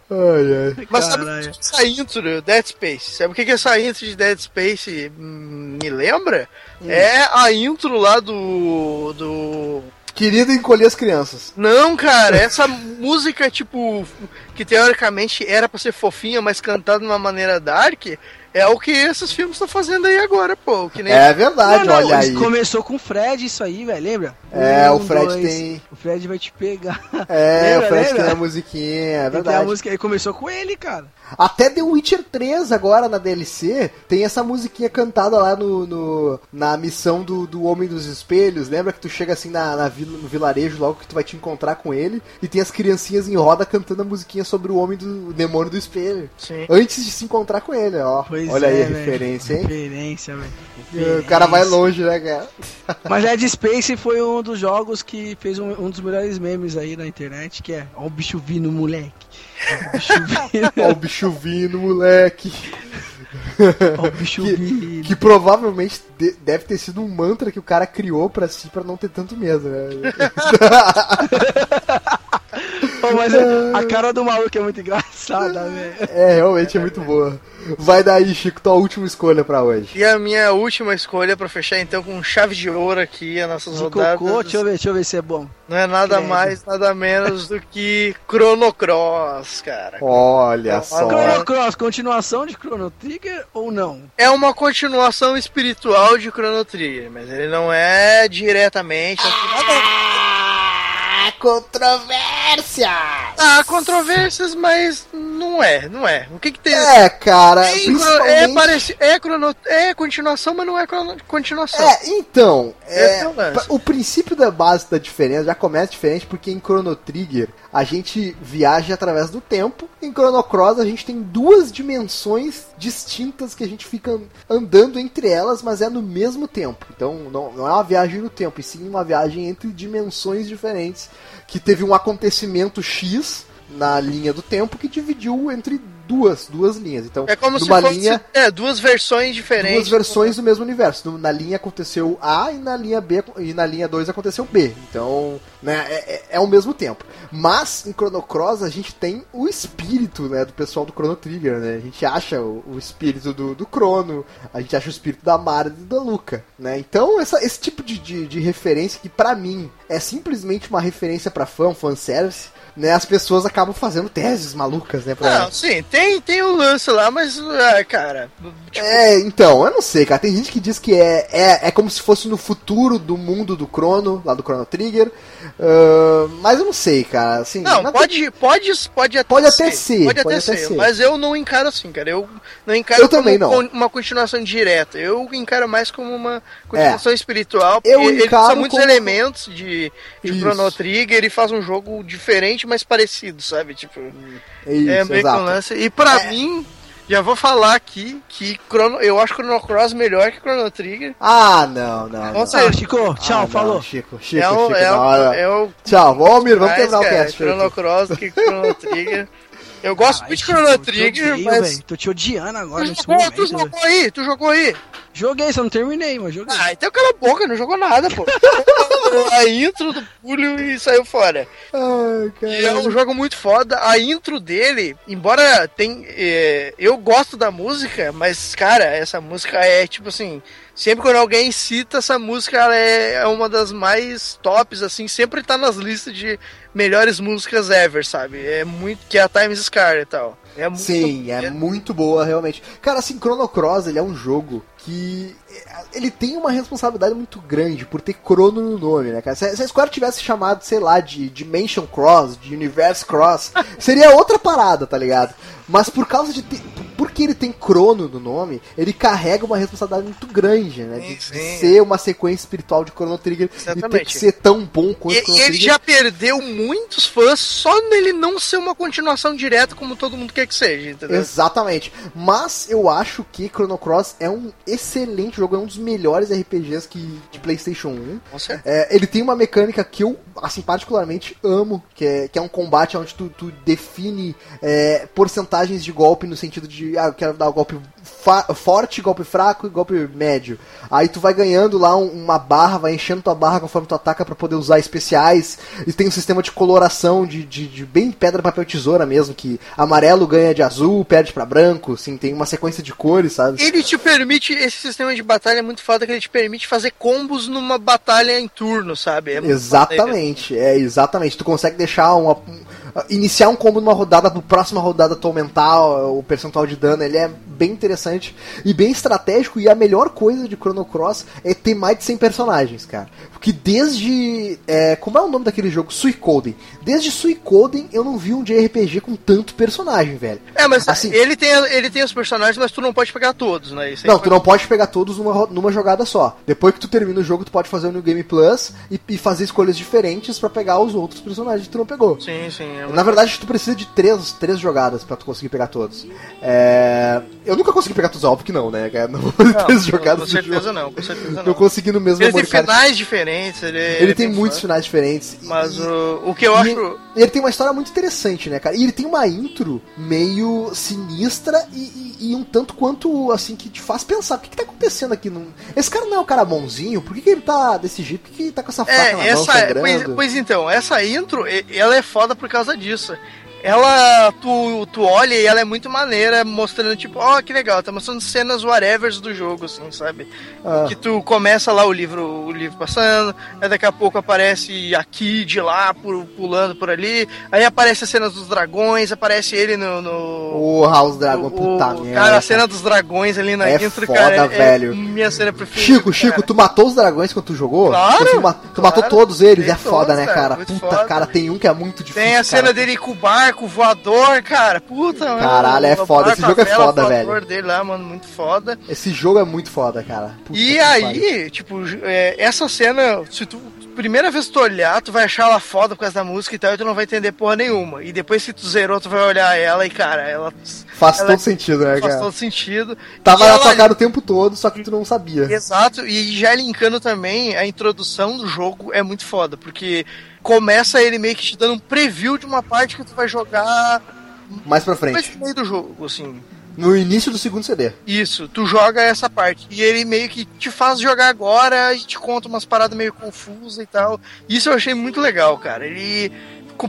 Ai, ai. Mas sabe Caralho. o que essa intro, Dead Space? Sabe o que, que essa intro de Dead Space hum, me lembra? É a intro lá do. do. Querido encolher as crianças. Não, cara, essa música, tipo, que teoricamente era pra ser fofinha, mas cantada de uma maneira dark, é o que esses filmes estão fazendo aí agora, pô. Que nem É verdade, Não, não, olha aí. Começou com o Fred isso aí, velho, lembra? É, Um, o Fred dois, tem- O Fred vai te pegar. É, Lembra, o Fred lembra? tem a musiquinha, é Ele tem a verdade. música, começou com ele, cara. Até The Witcher 3 agora na DLC tem essa musiquinha cantada lá no, no- na missão do, do Homem dos Espelhos. Lembra que tu chega assim na, na vila, no vilarejo logo que tu vai te encontrar com ele e tem as criancinhas em roda cantando a musiquinha sobre o Homem do o Demônio do Espelho. Sim. Antes de se encontrar com ele, ó. Pois Olha aí é, a velho. referência, hein? Referência, velho. O cara vai longe, né, cara? <laughs> Mas Dead Space foi um dos jogos que fez um, um dos melhores memes aí na internet, que é Ó o bicho vindo, moleque. Ó o bicho <laughs> vindo, Ó, o bicho vindo, moleque. ó o bicho <laughs> Que- vindo. Que provavelmente de- deve ter sido um mantra que o cara criou pra si pra não ter tanto medo, né? Pô, mas a, a cara do maluco é muito engraçada, velho. é, realmente é muito boa. Vai daí, Chico, tua última escolha pra hoje. E a minha última escolha pra fechar então com chave de ouro aqui as nossas De rodadas. cocô, deixa eu ver, deixa eu ver se é bom. Não é nada Credo. mais, nada menos do que Chrono Cross, cara. Olha só. Chrono Cross, continuação de Chrono Trigger ou não? É uma continuação espiritual de Chrono Trigger, mas ele não é diretamente. Ah, controvérsia! Há controvérsias, mas não é, não é. O que que tem? É, cara, Tem chro- principalmente... é, parece, é, crono, é continuação, mas não é crono, continuação. É, então, é, é o o princípio da base da diferença já começa diferente porque em Chrono Trigger a gente viaja através do tempo, em Chrono Cross a gente tem duas dimensões distintas que a gente fica andando entre elas, mas é no mesmo tempo. Então não, não é uma viagem no tempo, e sim uma viagem entre dimensões diferentes, que teve um acontecimento X na linha do tempo que dividiu entre duas, duas linhas. Então, É como se numa fosse linha, é, duas versões diferentes. duas versões do mesmo universo. Na linha aconteceu A e na linha B e na linha 2 aconteceu B. Então, né, é, é, é ao mesmo tempo. Mas em Chrono Cross a gente tem o espírito, né, do pessoal do Chrono Trigger, né? A gente acha o, o espírito do, do Chrono, a gente acha o espírito da Mara e da Luca, né? Então, essa, esse tipo de, de, de referência que pra mim é simplesmente uma referência pra fã, um fanservice, né? As pessoas acabam fazendo teses malucas, né, pra, Não, sim, tem, tem o lance lá, mas, ah, cara. Tipo, É, então, eu não sei, cara. Tem gente que diz que é, é, é como se fosse no futuro do mundo do Chrono, lá do Chrono Trigger. ah, mas eu não sei, cara. Assim, Não, pode, pode, pode até Pode até ser, Pode até pode até ser, ser. Mas eu não encaro assim, cara. Eu não encaro Eu também não. uma continuação direta. Eu encaro mais como uma continuação espiritual. Eu porque ele encaro usa muitos como- elementos de, de Isso. Chrono Trigger e faz um jogo diferente, mas parecido, sabe? Tipo, É isso, é meio que exato. lance. E pra É. mim, já vou falar aqui que Chrono, eu acho Chrono Cross melhor que Chrono Trigger. Ah, não, não. não. Nossa, Tchau, Chico. Tchau, Ah, não, falou. Chico, Chico, é o, Chico, é, o, é o Tchau, vamos mais, terminar o cara, cast. Chrono. Cross que Chrono <laughs> Trigger. Eu gosto muito de Chrono Trigger, odeio, mas. velho. Tô te odiando agora Tu nesse jogou, momento. tu jogou aí, tu jogou aí. Joguei, só não terminei, mas joguei. Ah, então cala a boca, não jogou nada, pô. <laughs> a intro do Pulho e saiu fora. Ai, E é um jogo muito foda. A intro dele, embora tem. é, eu gosto da música, mas, cara, essa música é tipo assim. Sempre quando alguém cita essa música, ela é, é uma das mais tops, assim, sempre tá nas listas de melhores músicas ever, sabe? É muito. Que é a Times Scar e tal. É muito, Sim, é muito boa, realmente. Cara, assim, Chrono Cross, ele é um jogo que ele tem uma responsabilidade muito grande por ter Chrono no nome, né, cara? Se, se a Square tivesse chamado, sei lá, de Dimension Cross, de Universe Cross, seria outra parada, tá ligado? Mas por causa de porque ele tem Chrono no nome, ele carrega uma responsabilidade muito grande, né? De, Sim, sim. ser uma sequência espiritual de Chrono Trigger e ter Exatamente. que ser tão bom quanto E, Chrono e ele Trigger. já perdeu muitos fãs só nele não ser uma continuação direta como todo mundo quer que seja, entendeu? Exatamente. Mas eu acho que Chrono Cross é um excelente jogo, é um dos melhores RPGs que, de PlayStation 1. Com certeza. É, ele tem uma mecânica que eu, assim, particularmente amo, que é, que é um combate onde tu, tu define é, de golpe no sentido de, ah, eu quero dar golpe fa- forte, golpe fraco e golpe médio. Aí tu vai ganhando lá um- uma barra, vai enchendo tua barra conforme tu ataca pra poder usar especiais. E tem um sistema de coloração de, de, de bem pedra, papel, tesoura mesmo, que amarelo ganha de azul, perde pra branco, assim, tem uma sequência de cores, sabe? Ele te permite, esse sistema de batalha é muito foda que ele te permite fazer combos numa batalha em turno, sabe? É. Exatamente, é exatamente. Tu consegue deixar uma. Um- Iniciar um combo numa rodada, na próxima rodada tu aumentar o percentual de dano, ele é bem interessante e bem estratégico. E a melhor coisa de Chrono Cross é ter mais de 100 personagens, cara. Porque desde. é, como é o nome daquele jogo? Suicoden. Desde Suicoden eu não vi um JRPG com tanto personagem, velho. É, mas Assim- ele, tem, ele tem os personagens, mas tu não pode pegar todos, né? Isso Não, tu não pode pegar todos numa, numa jogada só. Depois que tu termina o jogo, tu pode fazer o New Game Plus e, e fazer escolhas diferentes pra pegar os outros personagens que tu não pegou. Sim, sim. é Na verdade, tu precisa de três, três jogadas pra tu conseguir pegar todos. É... Eu nunca consegui pegar todos, óbvio que não, né? <laughs> Não vou fazer Não, três com- jogadas Com certeza jogo. não, com certeza não. Eu consegui no mesmo Ele tem memory card. finais diferentes, ele, Ele tem bem muitos foda. finais diferentes. Mas e- o, o que eu acho. Ele tem uma história muito interessante, né, cara? E ele tem uma intro meio sinistra e, e- e um tanto quanto, assim, que te faz pensar: o que, que tá acontecendo aqui? Não- Esse cara não é o cara bonzinho? Por que, que ele tá desse jeito? Por que, que ele tá com essa faca na É, mão essa. sangrando? Pois, pois então, essa intro, ela é foda por causa disso. Ela, tu, tu olha e ela é muito maneira, mostrando tipo, ó, que legal, tá mostrando cenas whatevers do jogo, assim, sabe? Ah. Que tu começa lá o livro, o livro passando, aí daqui a pouco aparece a Kid lá, pu- pulando por ali, aí aparece as cenas dos dragões, aparece ele no... no... O House Dragon, o- puta o- merda. Cara, a cena dos dragões ali na É intro, foda, cara, é- velho. é minha cena preferida. Chico, Chico, cara. tu matou os dragões quando tu jogou? Claro, Tu, ma- tu claro. matou todos eles, é foda, todos, né, cara, Puta, foda. cara, tem um que é muito difícil. Tem a cena cara. dele com o barco voador, cara. Puta, mano. Caralho, é foda, esse jogo é foda, velho. dele lá, mano, muito foda. Esse jogo é muito foda, cara. Puta e aí, pariu. tipo, é, essa cena, se tu. Primeira vez que tu olhar, tu vai achar ela foda por causa da música e tal, e tu não vai entender porra nenhuma. E depois que tu zerou, tu vai olhar ela e, cara, ela Faz ela todo sentido, né, faz cara? todo sentido. Tava E na ela- tua cara o tempo todo, só que tu não sabia. Exato, e já linkando também, a introdução do jogo é muito foda, porque começa ele meio que te dando um preview de uma parte que tu vai jogar Mais pra frente. No meio do jogo, assim. No início do segundo CD. Isso, tu joga essa parte. E ele meio que te faz jogar agora e te conta umas paradas meio confusas e tal. Isso eu achei muito legal, cara. Ele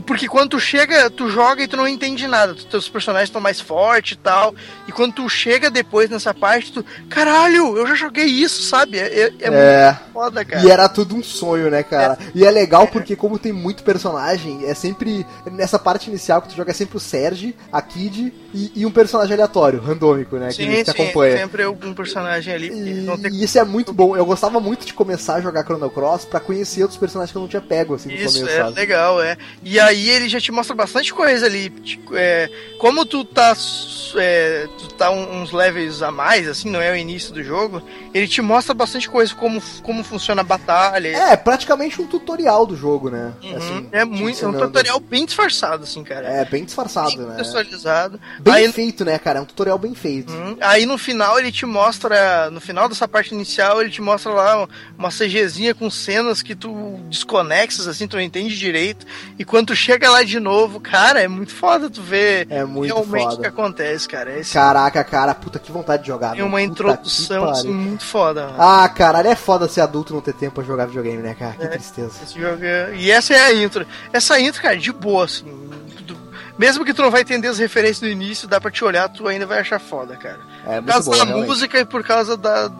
porque quando tu chega, tu joga e tu não entende nada. Teus personagens estão mais fortes e tal. E quando tu chega depois nessa parte, tu. Caralho, eu já joguei isso, sabe? É, é, é, é. muito foda, cara. E era tudo um sonho, né, cara? É. E é legal porque, como tem muito personagem, é sempre. Nessa parte inicial que tu joga é sempre o Serge, a Kid e, e um personagem aleatório, randômico, né? Sim, que sim, te acompanha. sempre um personagem ali. E, tem... e, isso é muito bom. Eu gostava muito de começar a jogar Chrono Cross pra conhecer outros personagens que eu não tinha pego, assim, Isso, começo, é sabe? legal, é. E aí ele já te mostra bastante coisa ali. Tipo, é, como tu tá. É, tu tá uns levels a mais, assim, não é o início do jogo, ele te mostra bastante coisa, como, como funciona a batalha. É, praticamente um tutorial do jogo, né? Uhum, assim, é muito. É um tutorial bem disfarçado, assim, cara. É, bem disfarçado, bem né? Personalizado. Bem aí, feito, né, cara? É um tutorial bem feito. Uhum, aí no final ele te mostra. No final dessa parte inicial, ele te mostra lá uma CGzinha com cenas que tu desconexas, assim, tu não entende direito. E quando tu chega lá de novo, cara, é muito foda tu ver é muito realmente o que acontece, cara. Esse Caraca, cara, puta que vontade de jogar. tem uma puta introdução assim, muito foda. Mano. Ah, caralho, é foda ser adulto não ter tempo pra jogar videogame, né, cara? Que É. tristeza. É- E essa é a intro. Essa intro, cara, de boa, assim. tu- Mesmo que tu não vai entender as referências do início, dá pra te olhar, tu ainda vai achar foda, cara. É Por causa boa, da realmente. música e por causa da,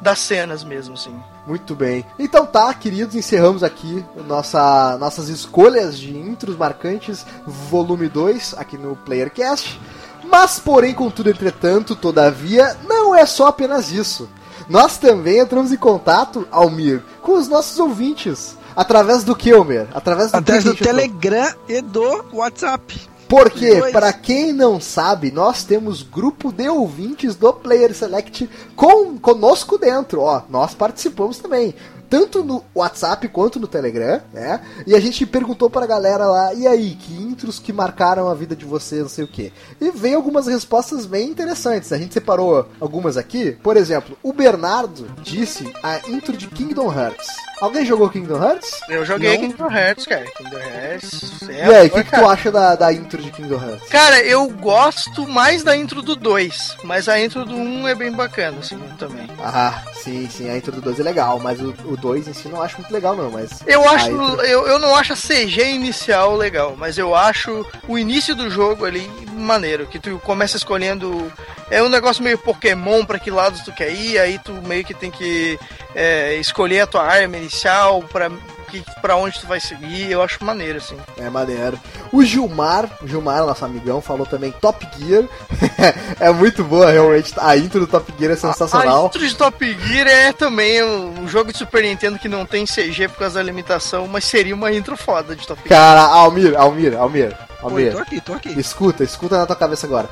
das cenas mesmo, assim. Muito bem. Então tá, queridos, encerramos aqui nossa, nossas escolhas de intros marcantes, volume 2, aqui no PlayerCast. Mas, porém, contudo, entretanto, todavia, não é só apenas isso. Nós também entramos em contato, Almir, com os nossos ouvintes. Através do que, Almir? Através do Através do entrou? Telegram e do WhatsApp. Porque, para quem não sabe, nós temos grupo de ouvintes do Player Select com, conosco dentro. Ó, nós participamos também. Tanto no WhatsApp quanto no Telegram, né? E a gente perguntou pra galera lá, e aí, que intros que marcaram a vida de vocês, não sei o quê. E veio algumas respostas bem interessantes. A gente separou algumas aqui. Por exemplo, o Bernardo disse a intro de Kingdom Hearts. Alguém jogou Kingdom Hearts? Eu joguei Não? Kingdom Hearts, cara. Kingdom Hearts. É e aí, o que, que tu acha da, da intro de Kingdom Hearts? Cara, eu gosto mais da intro do 2, mas a intro do 1 um é bem bacana, assim, também. Ah, sim, sim, a intro do 2 é legal, mas o, o 2 em si não acho muito legal não, mas... Eu acho, eu, eu não acho a CG inicial legal, mas eu acho o início do jogo ali maneiro, que tu começa escolhendo, é um negócio meio Pokémon pra que lado tu quer ir, aí tu meio que tem que é, escolher a tua arma inicial pra, que, pra onde tu vai seguir, eu acho maneiro, assim. É maneiro. O Gilmar, o Gilmar, nosso amigão, falou também Top Gear. <laughs> é muito boa, realmente. A intro do Top Gear é A sensacional. intro de Top Gear é também um, jogo de Super Nintendo que não tem CG por causa da limitação, mas seria uma intro foda de Top Gear. Cara, Almir, Almir, Almir, Oi, Almir. tô aqui, tô aqui. Escuta, escuta na tua cabeça agora.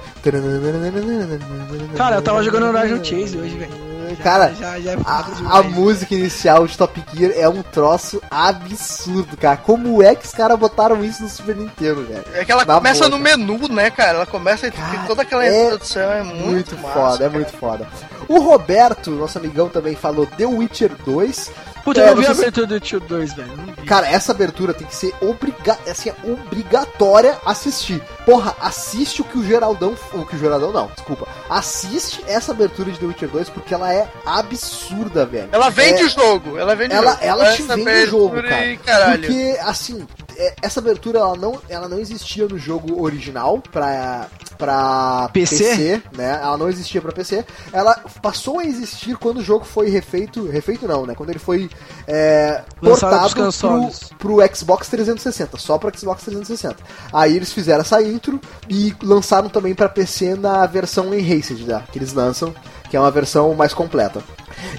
Cara, eu tava jogando Horizon Chase hoje, velho. Já- Cara, já, já é A, a música inicial de Top Gear é um troço absurdo, cara. Como é que os caras botaram isso no Super Nintendo, velho? É que ela Na começa boa, no menu, né, cara? Ela começa e Cara, toda aquela é introdução é muito, Muito, massa, foda, é cara. muito foda. O Roberto, nosso amigão, também falou The Witcher 2. Puta, É, eu não vi a sei se- abertura do Tio 2, velho. Cara, essa abertura tem que ser obriga assim, obrigatória assistir. Porra, assiste o que o Geraldão. O que o Geraldão não, desculpa. Assiste essa abertura de The Witcher 2 porque ela é absurda, velho. Ela vende É- o jogo, ela vende ela, o jogo. ela te Essa vende o jogo, abertura cara. e. Porque, assim, é, essa abertura ela não, ela não existia no jogo original pra, pra PC? né? Ela não existia pra PC. Ela passou a existir quando o jogo foi refeito. Refeito não, né? Quando ele foi é, portado pro, pro Xbox 360, só pro Xbox 360. Aí eles fizeram essa intro e lançaram também pra PC na versão Enhanced, né? Que eles lançam, que é uma versão mais completa.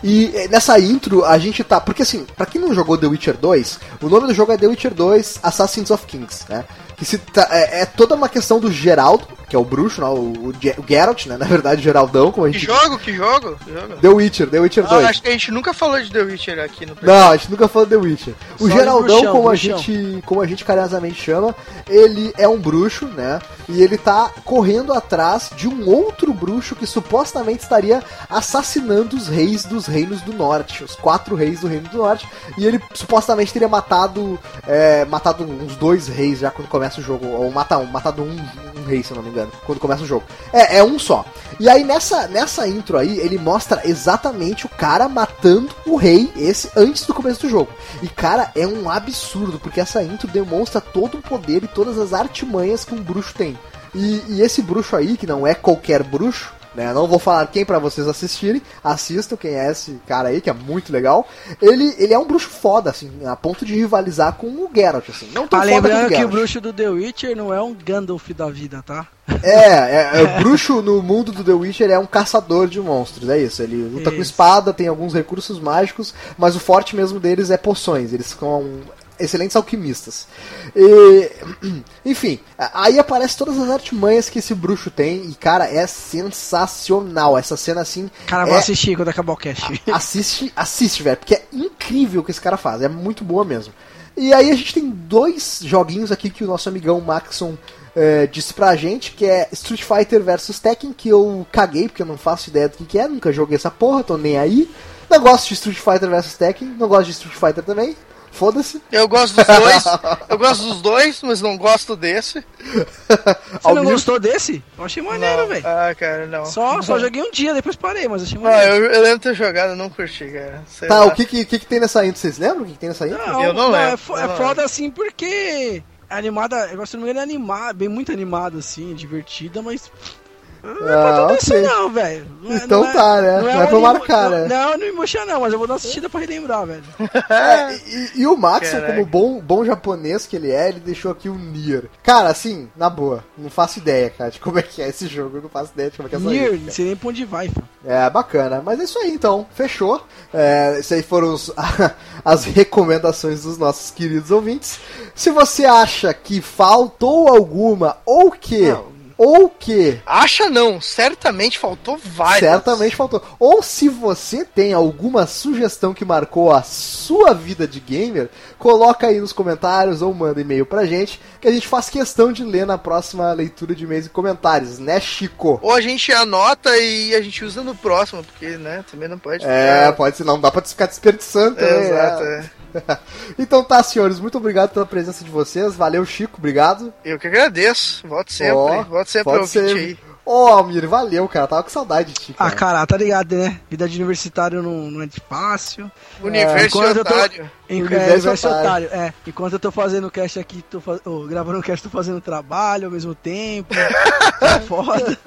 E eh, nessa intro a gente tá. Porque assim, pra quem não jogou The Witcher 2, o nome do jogo é The Witcher 2 Assassins of Kings, né? Que se tá- é, é toda uma questão do Geraldo, que é o bruxo, né? o, o, Ge- o Geralt, né? <laughs> Na verdade, o Geraldão, como a Que gente. jogo, que jogo? Que jogo? The Witcher, The Witcher 2. Ah, acho que a gente nunca falou de The Witcher aqui no Não, a gente nunca falou The Witcher. O Só de Geraldão, bruxão, como, bruxão. A gente, como a gente carinhosamente chama, ele é um bruxo, né? E ele tá correndo atrás de um outro bruxo que supostamente estaria assassinando os reis dos reinos do norte, os quatro reis do reino do norte. E ele supostamente teria matado, é, matado uns dois reis já quando começa o jogo, ou mata, matado um, um rei, se eu não me engano, quando começa o jogo. É, é um só. E aí nessa, nessa intro aí, ele mostra exatamente o cara matando o rei, esse, antes do começo do jogo. E cara, é um absurdo, porque essa intro demonstra todo o poder e todas as artimanhas que um bruxo tem. E, e esse bruxo aí, que não é qualquer bruxo, né? Não vou falar quem para vocês assistirem, assistam quem é esse cara aí, que é muito legal. Ele, ele é um bruxo foda, assim, a ponto de rivalizar com o Geralt, assim. Não tão Ah, foda lembrando quanto que o bruxo do The Witcher não é um Gandalf da vida, tá? É, é, é, o bruxo no mundo do The Witcher é um caçador de monstros, é isso. Ele luta com Isso. espada, tem alguns recursos mágicos, mas o forte mesmo deles é poções. Eles são excelentes alquimistas. E, <clears throat> enfim, aí aparece todas as artimanhas que esse bruxo tem e, cara, é sensacional. Essa cena assim. Cara, é- vou assistir quando acabar o cast. <laughs> assiste, assiste, velho, porque é incrível o que esse cara faz, é muito boa mesmo. E aí a gente tem dois joguinhos aqui que o nosso amigão Maxon eh, disse pra gente, que é Street Fighter vs Tekken, que eu caguei, porque eu não faço ideia do que, que é, nunca joguei essa porra, tô nem aí. Não gosto de Street Fighter vs Tekken, não gosto de Street Fighter também, foda-se. Eu gosto dos dois, <laughs> eu gosto dos dois, mas não gosto desse. Você não gostou desse? Eu achei maneiro, Não. velho. Ah, cara, não. Só, só joguei um dia, depois parei, mas achei Ah, maneiro. eu, eu lembro de ter jogado, eu não curti, cara. Sei Tá, lá. o que que, que que tem nessa intro? Vocês lembram o que, que tem nessa intro? Eu não lembro, É, fo- eu é não foda assim porque é animada, eu gosto de é animada, bem muito animada assim, divertida, mas não é pra Ah, isso não, velho. É- Então não é- tá, né? Não é pra marcar, né? Não, não, emocionar não, mas eu vou dar uma assistida pra relembrar, velho. <laughs> É, e, e o Maxon, Caraca. como bom, bom japonês que ele é, ele deixou aqui o Nier. Cara, assim, na boa, não faço ideia, cara, de como é que é esse jogo. Eu não faço ideia de como é que é essa Nier, não sei nem pra onde vai, pô. É, bacana. Mas é isso aí, então. Fechou. É, isso aí foram os- <laughs> as recomendações dos nossos queridos ouvintes. Se você acha que faltou alguma, ou que... Não. Ou que... Acha não, certamente faltou vários. Certamente faltou. Ou se você tem alguma sugestão que marcou a sua vida de gamer, coloca aí nos comentários ou manda e-mail pra gente, que a gente faz questão de ler na próxima leitura de e-mails e comentários, né, Chico? Ou a gente anota e a gente usa no próximo, porque, né, também não pode É, pode ser, não dá pra ficar desperdiçando É, exato, né? é. <laughs> então tá, senhores, muito obrigado pela presença de vocês. Valeu, Chico, obrigado. Eu que agradeço. Volte sempre. Ó, Volte sempre ao ser. aí. Ô, Almir, valeu, cara. Tava com saudade de ti. Ah, Cara. cara, tá ligado, né? Vida de universitário não, não é de fácil. Universo enquanto eu tô- otário. Em, Universo é, universo otário. otário. É, enquanto eu tô fazendo o cast aqui, tô faz... oh, gravando o cast, tô fazendo trabalho ao mesmo tempo. <laughs> tá foda.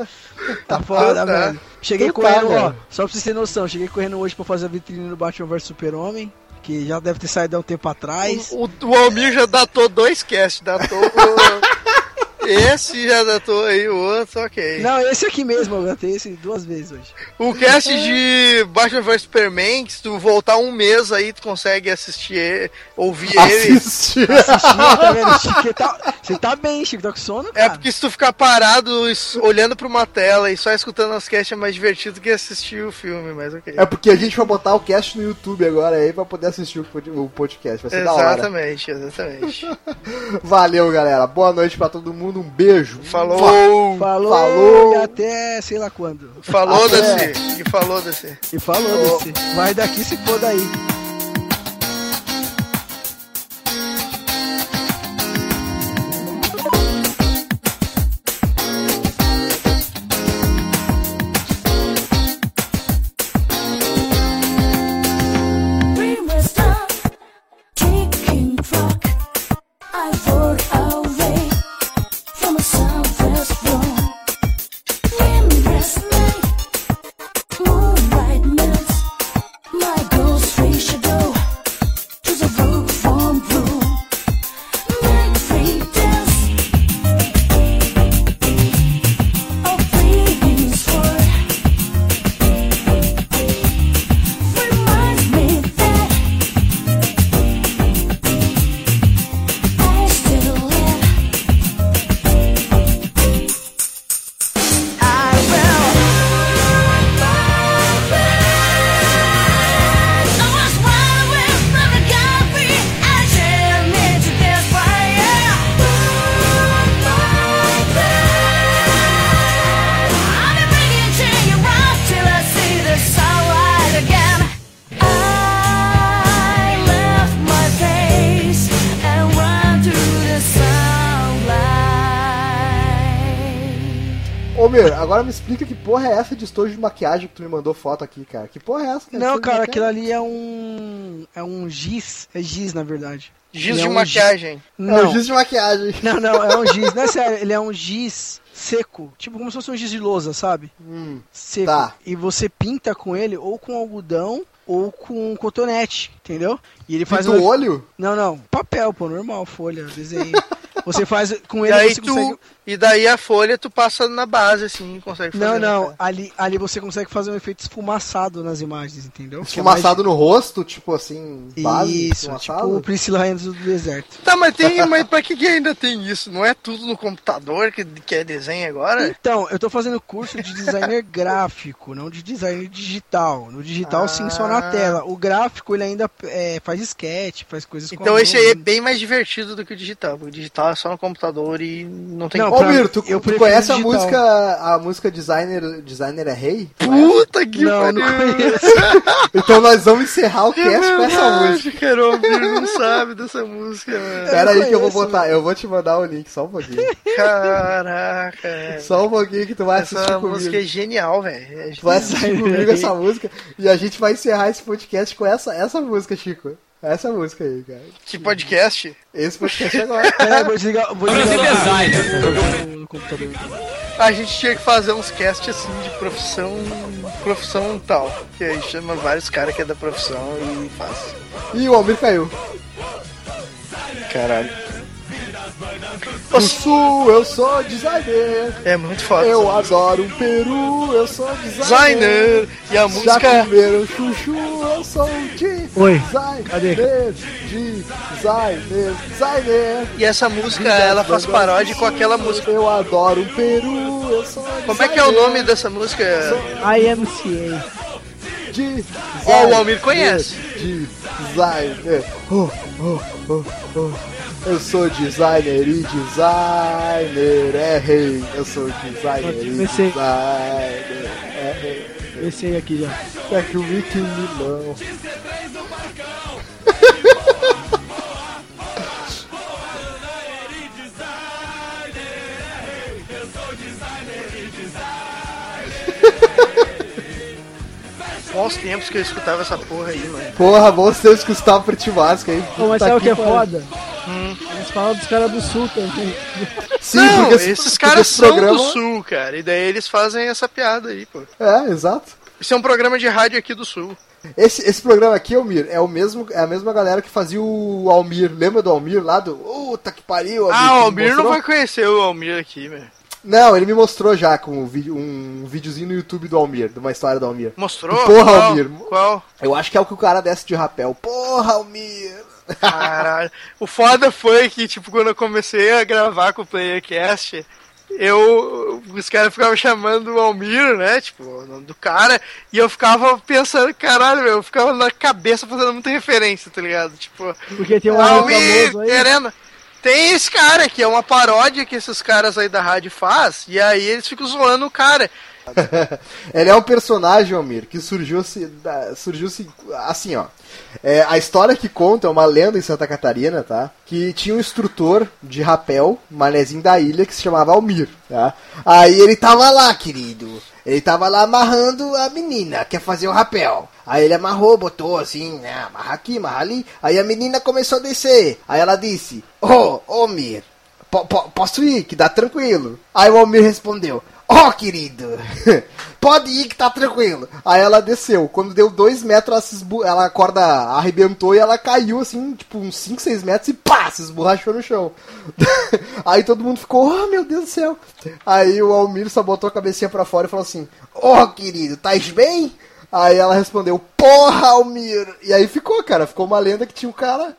Tá foda, Tá. velho. Cheguei Então tá, correndo, ó, velho. só pra vocês terem noção, cheguei correndo hoje pra fazer a vitrine do Batman vs Super-Homem, que já deve ter saído há um tempo atrás. O, o Almir já datou dois casts, datou o- <laughs> esse já datou aí o outro, ok. Não, esse aqui mesmo, eu gastei esse duas vezes hoje. O cast de Batman vs Superman, que se tu voltar um mês aí, tu consegue assistir, ele, ouvir ele. Assiste. Assisti, tá vendo? Chico, tá... Você tá bem, Chico, tá com sono, É cara? porque se tu ficar parado olhando pra uma tela e só escutando as casts é mais divertido que assistir o filme, mas ok. É porque a gente vai botar o cast no YouTube agora aí pra poder assistir o pod- o podcast. Vai ser da hora. Exatamente, exatamente. <laughs> Valeu, galera. Boa noite pra todo mundo. Um beijo. Falou! Falou, Falou. e até sei lá quando. Falou, Até. E falou, Daci. E falou desse. Vai daqui se for daí. Meu, agora me explica que porra é essa de estojo de maquiagem que tu me mandou foto aqui, cara. Que porra é essa? Não, Estojo de cara, aquilo ali é um. É um giz. É giz, na verdade. Giz Ele é de um maquiagem. É Não, o giz de maquiagem. não, não, é um giz. <laughs> Não é sério, ele é um giz seco. Tipo como se fosse um giz de lousa, sabe? Hum, Seco. Tá. E você pinta com ele ou com algodão ou com cotonete, entendeu? E ele faz Pinta um o olho? Não, não, papel, pô, normal, folha, desenho. <laughs> Você faz com E ele aí você tu. consegue E daí a folha tu passa na base, assim, consegue fazer. Não, né, não, cara? ali, ali você consegue fazer um efeito esfumaçado nas imagens, entendeu? É Esfumaçado no rosto, tipo assim, mais- base, Isso, esfumaçado? tipo o Priscila Rainha do deserto. Tá, mas tem. mas pra que, que ainda tem isso? Não é tudo no computador que, que é desenho agora? Então, eu tô fazendo curso de designer <laughs> gráfico, não de designer digital. No digital, sim, só na Ah. tela. O gráfico, ele ainda é, faz sketch, faz coisas com Então esse aí é bem mais divertido do que o digital. porque O digital é só no computador e não tem Não, Ô, pra- Mir, tu, eu tu conhece a digital. música, a música Designer, Designer é Rei? Puta que Não, não conheço. <laughs> Então nós vamos encerrar o É cast com essa música. cara, o Almir não sabe dessa música, <laughs> mano. Pera aí que eu vou botar, eu vou te mandar o link, só um pouquinho. Caraca, velho. Só um pouquinho que tu vai assistir Essa comigo. música é genial, velho. É Tu vai assistir comigo essa música e a gente vai encerrar esse podcast com essa, essa música, Chico. Essa música aí, cara. Que podcast? Esse podcast agora. <laughs> É, vou desligar, vou desligar computador. A gente tinha que fazer uns cast assim de profissão. Profissão tal. Que aí chama vários caras que é da profissão e faz. Ih, o Almir caiu. Caralho. No sul, eu sou designer. É muito foda. Eu adoro um peru, eu sou designer. Designer! E a Já música. comeram chuchu, eu sou Oi, designer. cadê? Designer, designer. E essa música, ela faz paródia com aquela música. Eu adoro um peru, eu sou Como é que é o nome dessa música? IMCA. De Ó, o Almir conhece. Designer. Oh, oh, oh, oh. Eu sou designer e designer é rei. Eu sou designer e Comecei. designer é rei. Esse aí aqui já. É que o Mickey Milão. Bons tempos que eu escutava essa porra aí, mano. Porra, bom ter que escutar o Pretty Mask aí. Pô, mas Puta sabe o que é foda? Eles falam dos caras do sul também. Sim, não, porque esse- esses porque caras são programa... do sul, cara. E daí eles fazem essa piada aí, pô. É, exato. Isso é um programa de rádio aqui do sul. Esse, esse programa aqui, Almir, é o mesmo, é a mesma galera que fazia o Almir. Lembra do Almir lá do. Puta que pariu, Ah, que o Almir não vai conhecer o Almir aqui, velho. Não, ele me mostrou já com um, vídeo, um videozinho no YouTube do Almir, de uma história do Almir. Mostrou? Porra, Qual? Almir. Qual? Eu acho que é o que o cara desce de rapel. Porra, Almir! Caralho. O foda foi que, tipo, quando eu comecei a gravar com o Playercast, eu. Os caras ficavam chamando o Almir, né? Tipo, o nome do cara. E eu ficava pensando, caralho, meu, eu ficava na cabeça fazendo muita referência, tá ligado? Tipo, Porque tem um Almir, famoso aí. querendo. Tem esse cara que é uma paródia que esses caras aí da rádio faz, e aí eles ficam zoando o cara. <laughs> ele é um personagem, Almir, que surgiu, surgiu assim, ó. É, a história que conta é uma lenda em Santa Catarina, tá? Que tinha um instrutor de rapel, manezinho da ilha, que se chamava Almir, tá? Aí ele tava lá, querido. Ele tava lá amarrando a menina, quer fazer o rapel. Aí ele amarrou, botou assim, né? Amarra aqui, amarra ali. Aí a menina começou a descer. Aí ela disse: Ô, ô, Almir, Po- po- posso ir, que dá tranquilo. Aí o Almir respondeu: Ó, querido, <laughs> pode ir que tá tranquilo. Aí ela desceu. Quando deu dois metros, ela, se esbu- ela arrebentou e ela caiu assim, tipo, uns 5, 6 metros e pá, se esborrachou no chão. <laughs> Aí todo mundo ficou, oh meu Deus do céu. Aí o Almir só botou a cabecinha pra fora e falou assim: Ó, querido, tais bem? Aí ela respondeu, porra, Almir! E aí ficou, cara, ficou uma lenda que tinha um cara